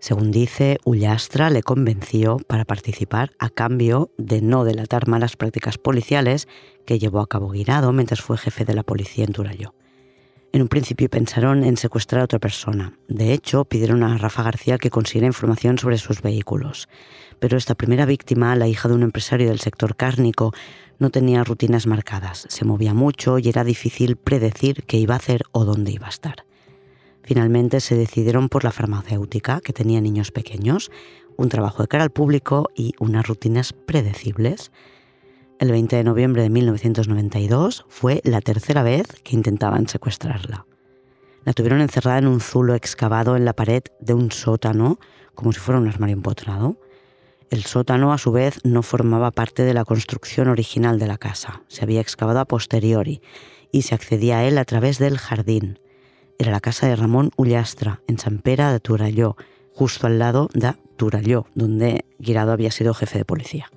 Según dice, Ullastra le convenció para participar a cambio de no delatar malas prácticas policiales que llevó a cabo Guirado mientras fue jefe de la policía en Turalló. En un principio pensaron en secuestrar a otra persona. De hecho, pidieron a Rafa García que consiguiera información sobre sus vehículos. Pero esta primera víctima, la hija de un empresario del sector cárnico, no tenía rutinas marcadas, se movía mucho y era difícil predecir qué iba a hacer o dónde iba a estar. Finalmente se decidieron por la farmacéutica, que tenía niños pequeños, un trabajo de cara al público y unas rutinas predecibles. El 20 de noviembre de 1992 fue la tercera vez que intentaban secuestrarla. La tuvieron encerrada en un zulo excavado en la pared de un sótano, como si fuera un armario empotrado. El sótano, a su vez, no formaba parte de la construcción original de la casa. Se había excavado a posteriori y se accedía a él a través del jardín era la casa de Ramón Ullastra, en San Pera de Turalló, justo al lado de Turalló, donde Guirado había sido jefe de policía.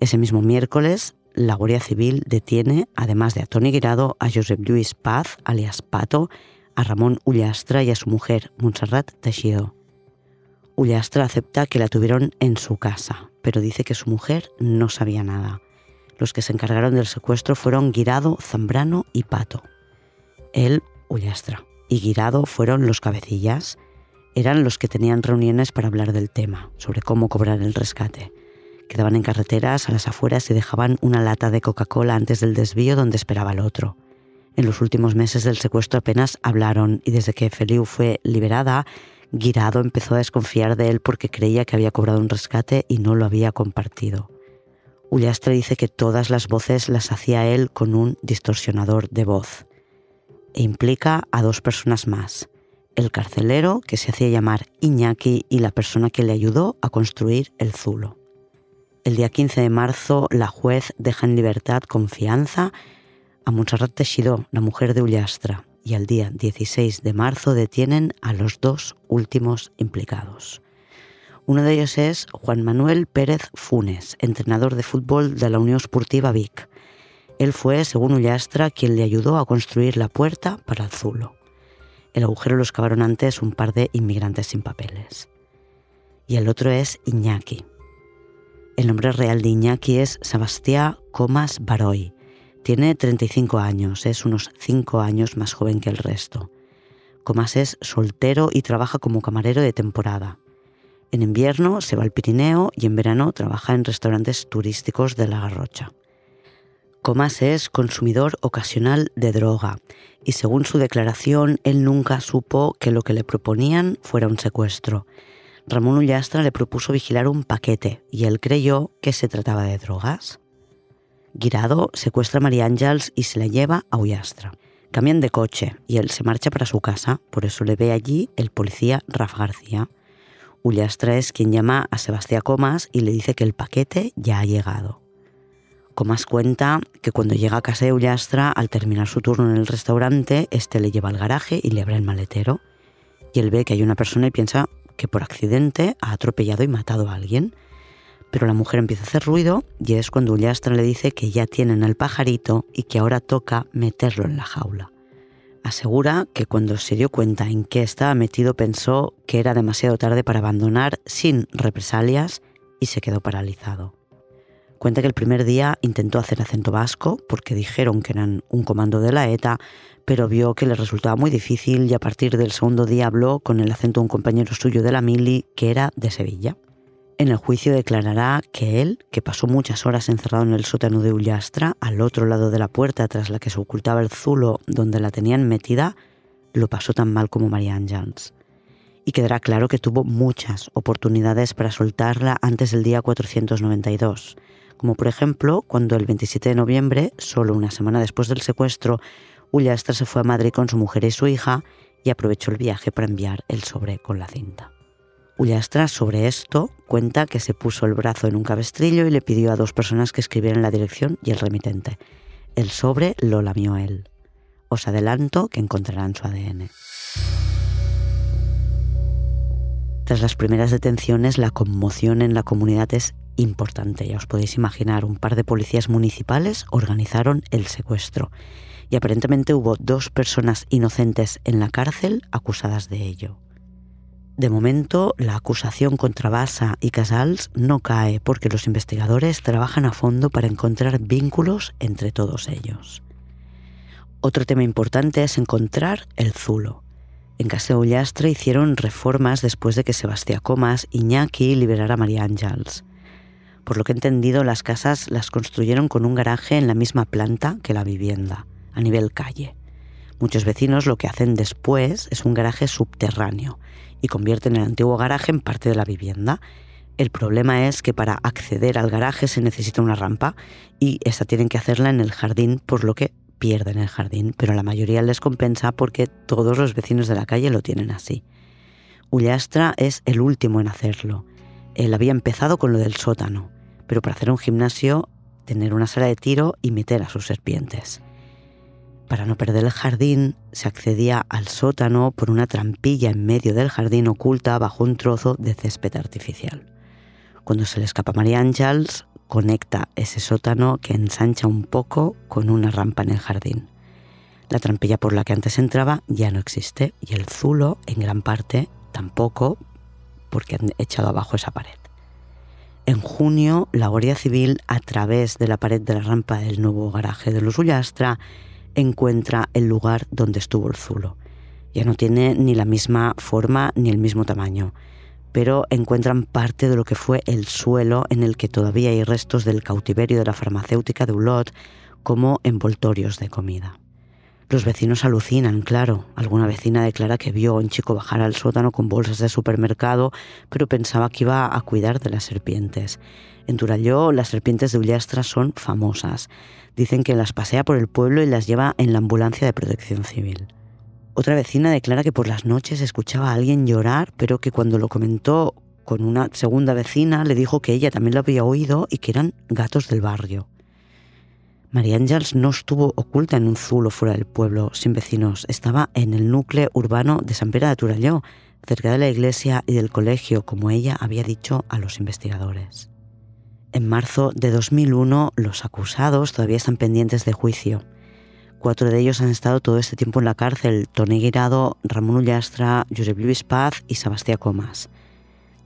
Ese mismo miércoles, la Guardia Civil detiene, además de a Tony Guirado, a Josep Lluís Paz, alias Pato, a Ramón Ullastra y a su mujer, Montserrat Teixidó. Ullastra acepta que la tuvieron en su casa, pero dice que su mujer no sabía nada. Los que se encargaron del secuestro fueron Guirado, Zambrano y Pato. Él, Ullastra y Guirado fueron los cabecillas. Eran los que tenían reuniones para hablar del tema, sobre cómo cobrar el rescate. Quedaban en carreteras a las afueras y dejaban una lata de Coca-Cola antes del desvío donde esperaba el otro. En los últimos meses del secuestro apenas hablaron y desde que Feliu fue liberada, Guirado empezó a desconfiar de él porque creía que había cobrado un rescate y no lo había compartido. Ullastre dice que todas las voces las hacía él con un distorsionador de voz e implica a dos personas más, el carcelero que se hacía llamar Iñaki y la persona que le ayudó a construir el Zulo. El día 15 de marzo la juez deja en libertad con fianza a Montserrat Teixidó, la mujer de Ullastra, y al día 16 de marzo detienen a los dos últimos implicados. Uno de ellos es Juan Manuel Pérez Funes, entrenador de fútbol de la Unión Esportiva Vic, él fue, según Ullastra, quien le ayudó a construir la puerta para el Zulo. El agujero lo excavaron antes un par de inmigrantes sin papeles. Y el otro es Iñaki. El nombre real de Iñaki es Sebastián Comas Baroy. Tiene 35 años, es unos 5 años más joven que el resto. Comas es soltero y trabaja como camarero de temporada. En invierno se va al Pirineo y en verano trabaja en restaurantes turísticos de La Garrocha. Comas es consumidor ocasional de droga y según su declaración él nunca supo que lo que le proponían fuera un secuestro. Ramón Ullastra le propuso vigilar un paquete y él creyó que se trataba de drogas. Guirado secuestra a María Ángels y se la lleva a Ullastra. Cambian de coche y él se marcha para su casa, por eso le ve allí el policía Rafa García. Ullastra es quien llama a Sebastián Comas y le dice que el paquete ya ha llegado. Comas cuenta que cuando llega a casa de Ullastra, al terminar su turno en el restaurante, este le lleva al garaje y le abre el maletero. Y él ve que hay una persona y piensa que por accidente ha atropellado y matado a alguien. Pero la mujer empieza a hacer ruido y es cuando Ullastra le dice que ya tienen al pajarito y que ahora toca meterlo en la jaula. Asegura que cuando se dio cuenta en qué estaba metido pensó que era demasiado tarde para abandonar sin represalias y se quedó paralizado. Cuenta que el primer día intentó hacer acento vasco porque dijeron que eran un comando de la ETA, pero vio que le resultaba muy difícil y a partir del segundo día habló con el acento de un compañero suyo de la mili que era de Sevilla. En el juicio declarará que él, que pasó muchas horas encerrado en el sótano de Ullastra, al otro lado de la puerta tras la que se ocultaba el zulo donde la tenían metida, lo pasó tan mal como María Ángels. Y quedará claro que tuvo muchas oportunidades para soltarla antes del día 492, como por ejemplo cuando el 27 de noviembre, solo una semana después del secuestro, Ullastra se fue a Madrid con su mujer y su hija y aprovechó el viaje para enviar el sobre con la cinta. Ullastra sobre esto cuenta que se puso el brazo en un cabestrillo y le pidió a dos personas que escribieran la dirección y el remitente. El sobre lo lamió él. Os adelanto que encontrarán su ADN. Tras las primeras detenciones, la conmoción en la comunidad es importante. Ya os podéis imaginar, un par de policías municipales organizaron el secuestro y aparentemente hubo dos personas inocentes en la cárcel acusadas de ello. De momento, la acusación contra Bassa y Casals no cae porque los investigadores trabajan a fondo para encontrar vínculos entre todos ellos. Otro tema importante es encontrar el Zulo. En Casa Ullastre hicieron reformas después de que Sebastián Comas Iñaki liberara a María Ángels. Por lo que he entendido, las casas las construyeron con un garaje en la misma planta que la vivienda, a nivel calle. Muchos vecinos lo que hacen después es un garaje subterráneo y convierten el antiguo garaje en parte de la vivienda. El problema es que para acceder al garaje se necesita una rampa y esta tienen que hacerla en el jardín, por lo que pierden el jardín, pero la mayoría les compensa porque todos los vecinos de la calle lo tienen así. Ullastra es el último en hacerlo. Él había empezado con lo del sótano, pero para hacer un gimnasio, tener una sala de tiro y meter a sus serpientes. Para no perder el jardín, se accedía al sótano por una trampilla en medio del jardín oculta bajo un trozo de césped artificial. Cuando se le escapa María Ángels, conecta ese sótano que ensancha un poco con una rampa en el jardín. La trampilla por la que antes entraba ya no existe y el zulo, en gran parte, tampoco, porque han echado abajo esa pared. En junio, la Guardia Civil, a través de la pared de la rampa del nuevo garaje de los Ullastra, encuentra el lugar donde estuvo el zulo. Ya no tiene ni la misma forma ni el mismo tamaño, pero encuentran parte de lo que fue el suelo en el que todavía hay restos del cautiverio de la farmacéutica de Ulot como envoltorios de comida. Los vecinos alucinan, claro. Alguna vecina declara que vio a un chico bajar al sótano con bolsas de supermercado, pero pensaba que iba a cuidar de las serpientes. En Turalló, las serpientes de Ullastra son famosas. Dicen que las pasea por el pueblo y las lleva en la ambulancia de protección civil. Otra vecina declara que por las noches escuchaba a alguien llorar, pero que cuando lo comentó con una segunda vecina le dijo que ella también lo había oído y que eran gatos del barrio. María Ángels no estuvo oculta en un zulo fuera del pueblo, sin vecinos. Estaba en el núcleo urbano de San Pere de Turalló, cerca de la iglesia y del colegio, como ella había dicho a los investigadores. En marzo de 2001, los acusados todavía están pendientes de juicio. Cuatro de ellos han estado todo este tiempo en la cárcel, Tony Guirado, Ramón Ullastra, Josep Luis Paz y Sebastián Comas.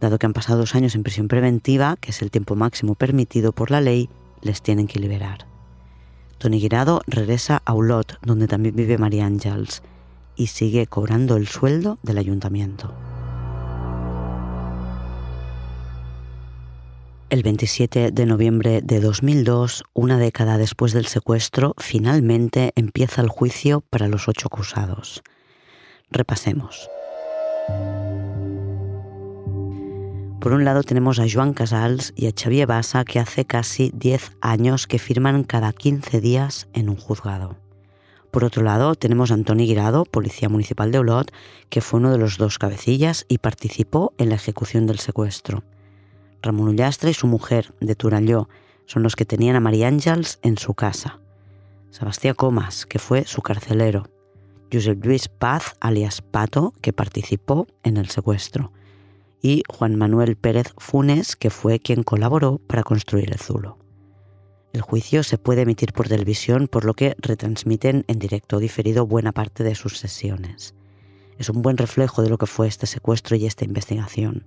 Dado que han pasado dos años en prisión preventiva, que es el tiempo máximo permitido por la ley, les tienen que liberar. Tony Guirado regresa a Ulot, donde también vive María Ángels, y sigue cobrando el sueldo del ayuntamiento. El 27 de noviembre de 2002, una década después del secuestro, finalmente empieza el juicio para los ocho acusados. Repasemos. Por un lado tenemos a Joan Casals y a Xavier Bassa que hace casi 10 años que firman cada 15 días en un juzgado. Por otro lado tenemos a Antoni Guirado, policía municipal de Olot, que fue uno de los dos cabecillas y participó en la ejecución del secuestro. Ramón Ullastre y su mujer, de Turalló, son los que tenían a María Ángels en su casa. Sebastián Comas, que fue su carcelero. Josep Luis Paz, alias Pato, que participó en el secuestro. Y Juan Manuel Pérez Funes, que fue quien colaboró para construir el Zulo. El juicio se puede emitir por televisión, por lo que retransmiten en directo diferido buena parte de sus sesiones. Es un buen reflejo de lo que fue este secuestro y esta investigación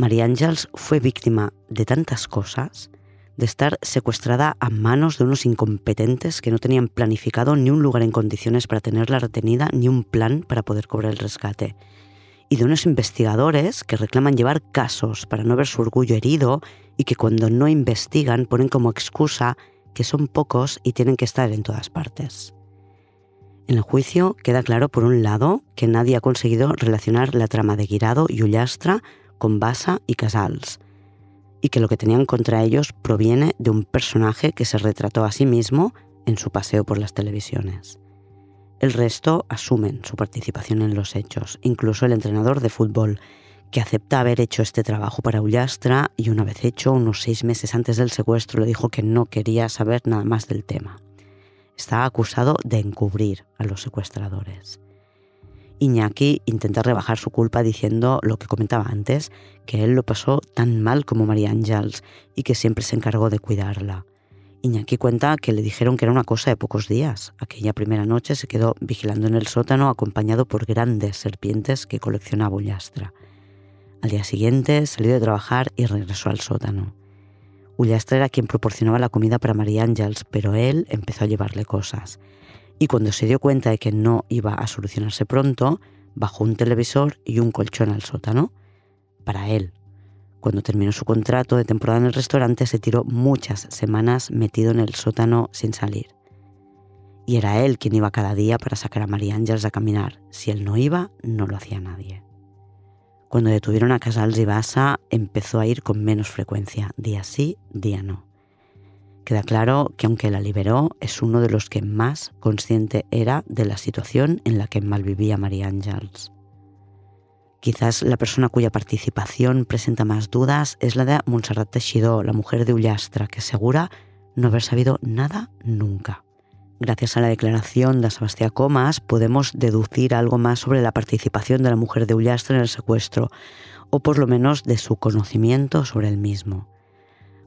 María Ángels fue víctima de tantas cosas, de estar secuestrada a manos de unos incompetentes que no tenían planificado ni un lugar en condiciones para tenerla retenida ni un plan para poder cobrar el rescate, y de unos investigadores que reclaman llevar casos para no ver su orgullo herido y que cuando no investigan ponen como excusa que son pocos y tienen que estar en todas partes. En el juicio queda claro, por un lado, que nadie ha conseguido relacionar la trama de Guirado y Ullastra con Basa y Casals, y que lo que tenían contra ellos proviene de un personaje que se retrató a sí mismo en su paseo por las televisiones. El resto asumen su participación en los hechos, incluso el entrenador de fútbol, que acepta haber hecho este trabajo para Ullastra y una vez hecho, unos seis meses antes del secuestro, le dijo que no quería saber nada más del tema. Está acusado de encubrir a los secuestradores. Iñaki intenta rebajar su culpa diciendo lo que comentaba antes, que él lo pasó tan mal como María Ángels y que siempre se encargó de cuidarla. Iñaki cuenta que le dijeron que era una cosa de pocos días. Aquella primera noche se quedó vigilando en el sótano acompañado por grandes serpientes que coleccionaba Ullastra. Al día siguiente salió de trabajar y regresó al sótano. Ullastra era quien proporcionaba la comida para María Ángels, pero él empezó a llevarle cosas y cuando se dio cuenta de que no iba a solucionarse pronto, bajó un televisor y un colchón al sótano. Para él. Cuando terminó su contrato de temporada en el restaurante, se tiró muchas semanas metido en el sótano sin salir. Y era él quien iba cada día para sacar a María Ángeles a caminar. Si él no iba, no lo hacía nadie. Cuando detuvieron a Casals y Bassa, empezó a ir con menos frecuencia, día sí, día no. Queda claro que aunque la liberó, es uno de los que más consciente era de la situación en la que malvivía María Ángels. Quizás la persona cuya participación presenta más dudas es la de Montserrat Teixidó, la mujer de Ullastra, que asegura no haber sabido nada nunca. Gracias a la declaración de Sebastián Comas podemos deducir algo más sobre la participación de la mujer de Ullastra en el secuestro, o por lo menos de su conocimiento sobre el mismo.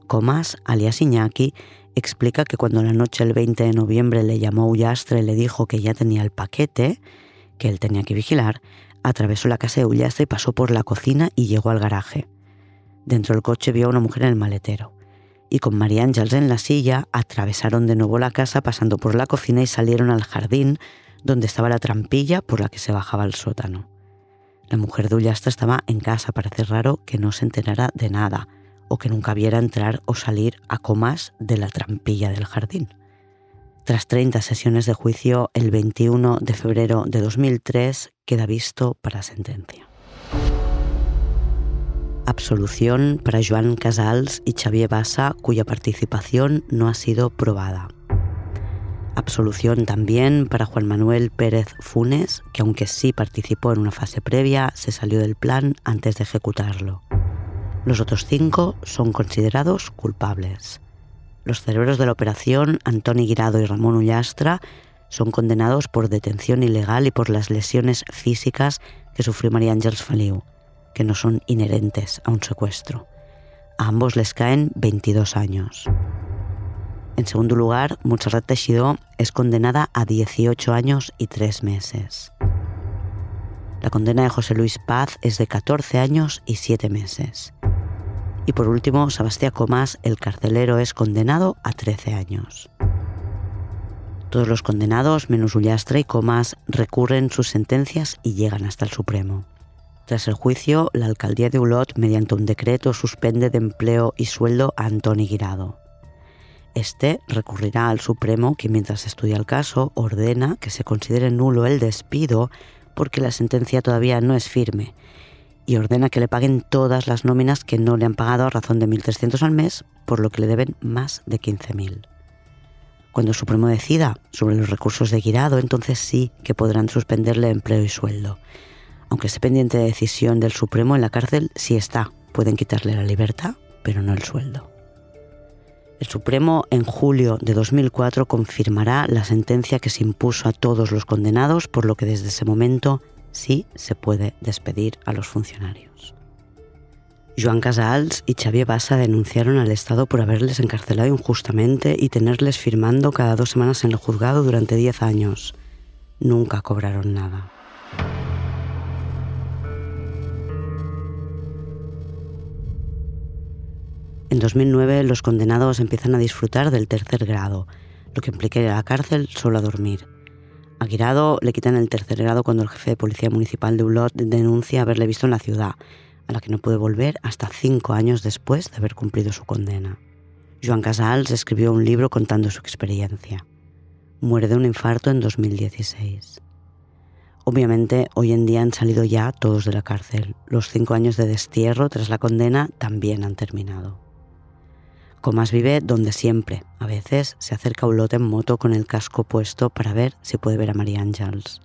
Comas, alias Iñaki, explica que cuando la noche del 20 de noviembre le llamó Ullastre y le dijo que ya tenía el paquete, que él tenía que vigilar, atravesó la casa de Ullastre y pasó por la cocina y llegó al garaje. Dentro del coche vio a una mujer en el maletero. Y con María Ángels en la silla, atravesaron de nuevo la casa pasando por la cocina y salieron al jardín donde estaba la trampilla por la que se bajaba al sótano. La mujer de Ullastre estaba en casa, parece raro que no se enterara de nada, o que nunca viera entrar o salir a comas de la trampilla del jardín. Tras 30 sesiones de juicio, el 21 de febrero de 2003 queda visto para sentencia. Absolución para Joan Casals y Xavier Bassa, cuya participación no ha sido probada. Absolución también para Juan Manuel Pérez Funes, que aunque sí participó en una fase previa, se salió del plan antes de ejecutarlo. Los otros cinco son considerados culpables. Los cerebros de la operación, Antoni Guirado y Ramón Ullastra, son condenados por detención ilegal y por las lesiones físicas que sufrió María Ángels Feliu, que no son inherentes a un secuestro. A ambos les caen 22 años. En segundo lugar, Montserrat Teixidó es condenada a 18 años y 3 meses. La condena de José Luis Paz es de 14 años y 7 meses. Y por último, Sebastián Comas, el carcelero, es condenado a 13 años. Todos los condenados, menos Ullastra y Comas, recurren sus sentencias y llegan hasta el Supremo. Tras el juicio, la alcaldía de Ulot, mediante un decreto, suspende de empleo y sueldo a Antoni Guirado. Este recurrirá al Supremo, que mientras estudia el caso ordena que se considere nulo el despido porque la sentencia todavía no es firme y ordena que le paguen todas las nóminas que no le han pagado a razón de 1.300 al mes, por lo que le deben más de 15.000. Cuando el Supremo decida sobre los recursos de Guirado, entonces sí que podrán suspenderle empleo y sueldo. Aunque esté pendiente de decisión del Supremo, en la cárcel sí está. Pueden quitarle la libertad, pero no el sueldo. El Supremo en julio de 2004 confirmará la sentencia que se impuso a todos los condenados, por lo que desde ese momento sí se puede despedir a los funcionarios. Joan Casals y Xavier Bassa denunciaron al Estado por haberles encarcelado injustamente y tenerles firmando cada dos semanas en el juzgado durante 10 años. Nunca cobraron nada. En 2009 los condenados empiezan a disfrutar del tercer grado, lo que implica ir a la cárcel solo a dormir. A le quitan el tercer grado cuando el jefe de policía municipal de Ulot denuncia haberle visto en la ciudad, a la que no puede volver hasta cinco años después de haber cumplido su condena. Joan Casals escribió un libro contando su experiencia. Muere de un infarto en 2016. Obviamente, hoy en día han salido ya todos de la cárcel. Los cinco años de destierro tras la condena también han terminado. Comas vive donde siempre. A veces se acerca a un lote en moto con el casco puesto para ver si puede ver a María Ángels.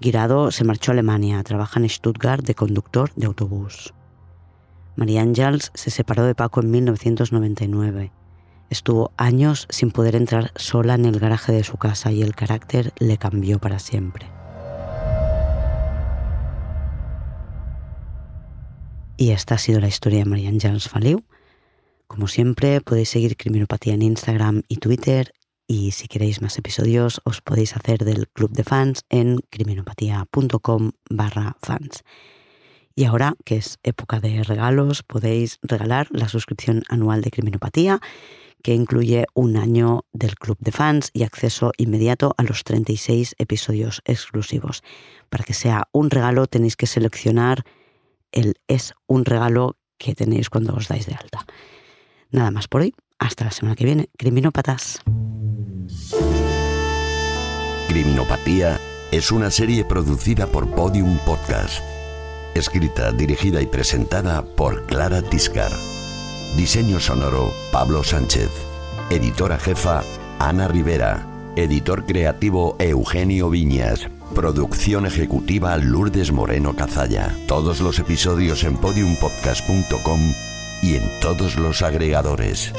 Guirado se marchó a Alemania, trabaja en Stuttgart de conductor de autobús. María Ángels se separó de Paco en 1999. Estuvo años sin poder entrar sola en el garaje de su casa y el carácter le cambió para siempre. Y esta ha sido la historia de María Ángels Faliu como siempre, podéis seguir Criminopatía en Instagram y Twitter y si queréis más episodios os podéis hacer del club de fans en criminopatía.com barra fans. Y ahora, que es época de regalos, podéis regalar la suscripción anual de Criminopatía, que incluye un año del club de fans y acceso inmediato a los 36 episodios exclusivos. Para que sea un regalo tenéis que seleccionar el es un regalo que tenéis cuando os dais de alta. Nada más por hoy. Hasta la semana que viene. Criminópatas. Criminopatía es una serie producida por Podium Podcast. Escrita, dirigida y presentada por Clara Tiscar. Diseño sonoro Pablo Sánchez. Editora jefa Ana Rivera. Editor creativo Eugenio Viñas. Producción ejecutiva Lourdes Moreno Cazalla. Todos los episodios en podiumpodcast.com y en todos los agregadores.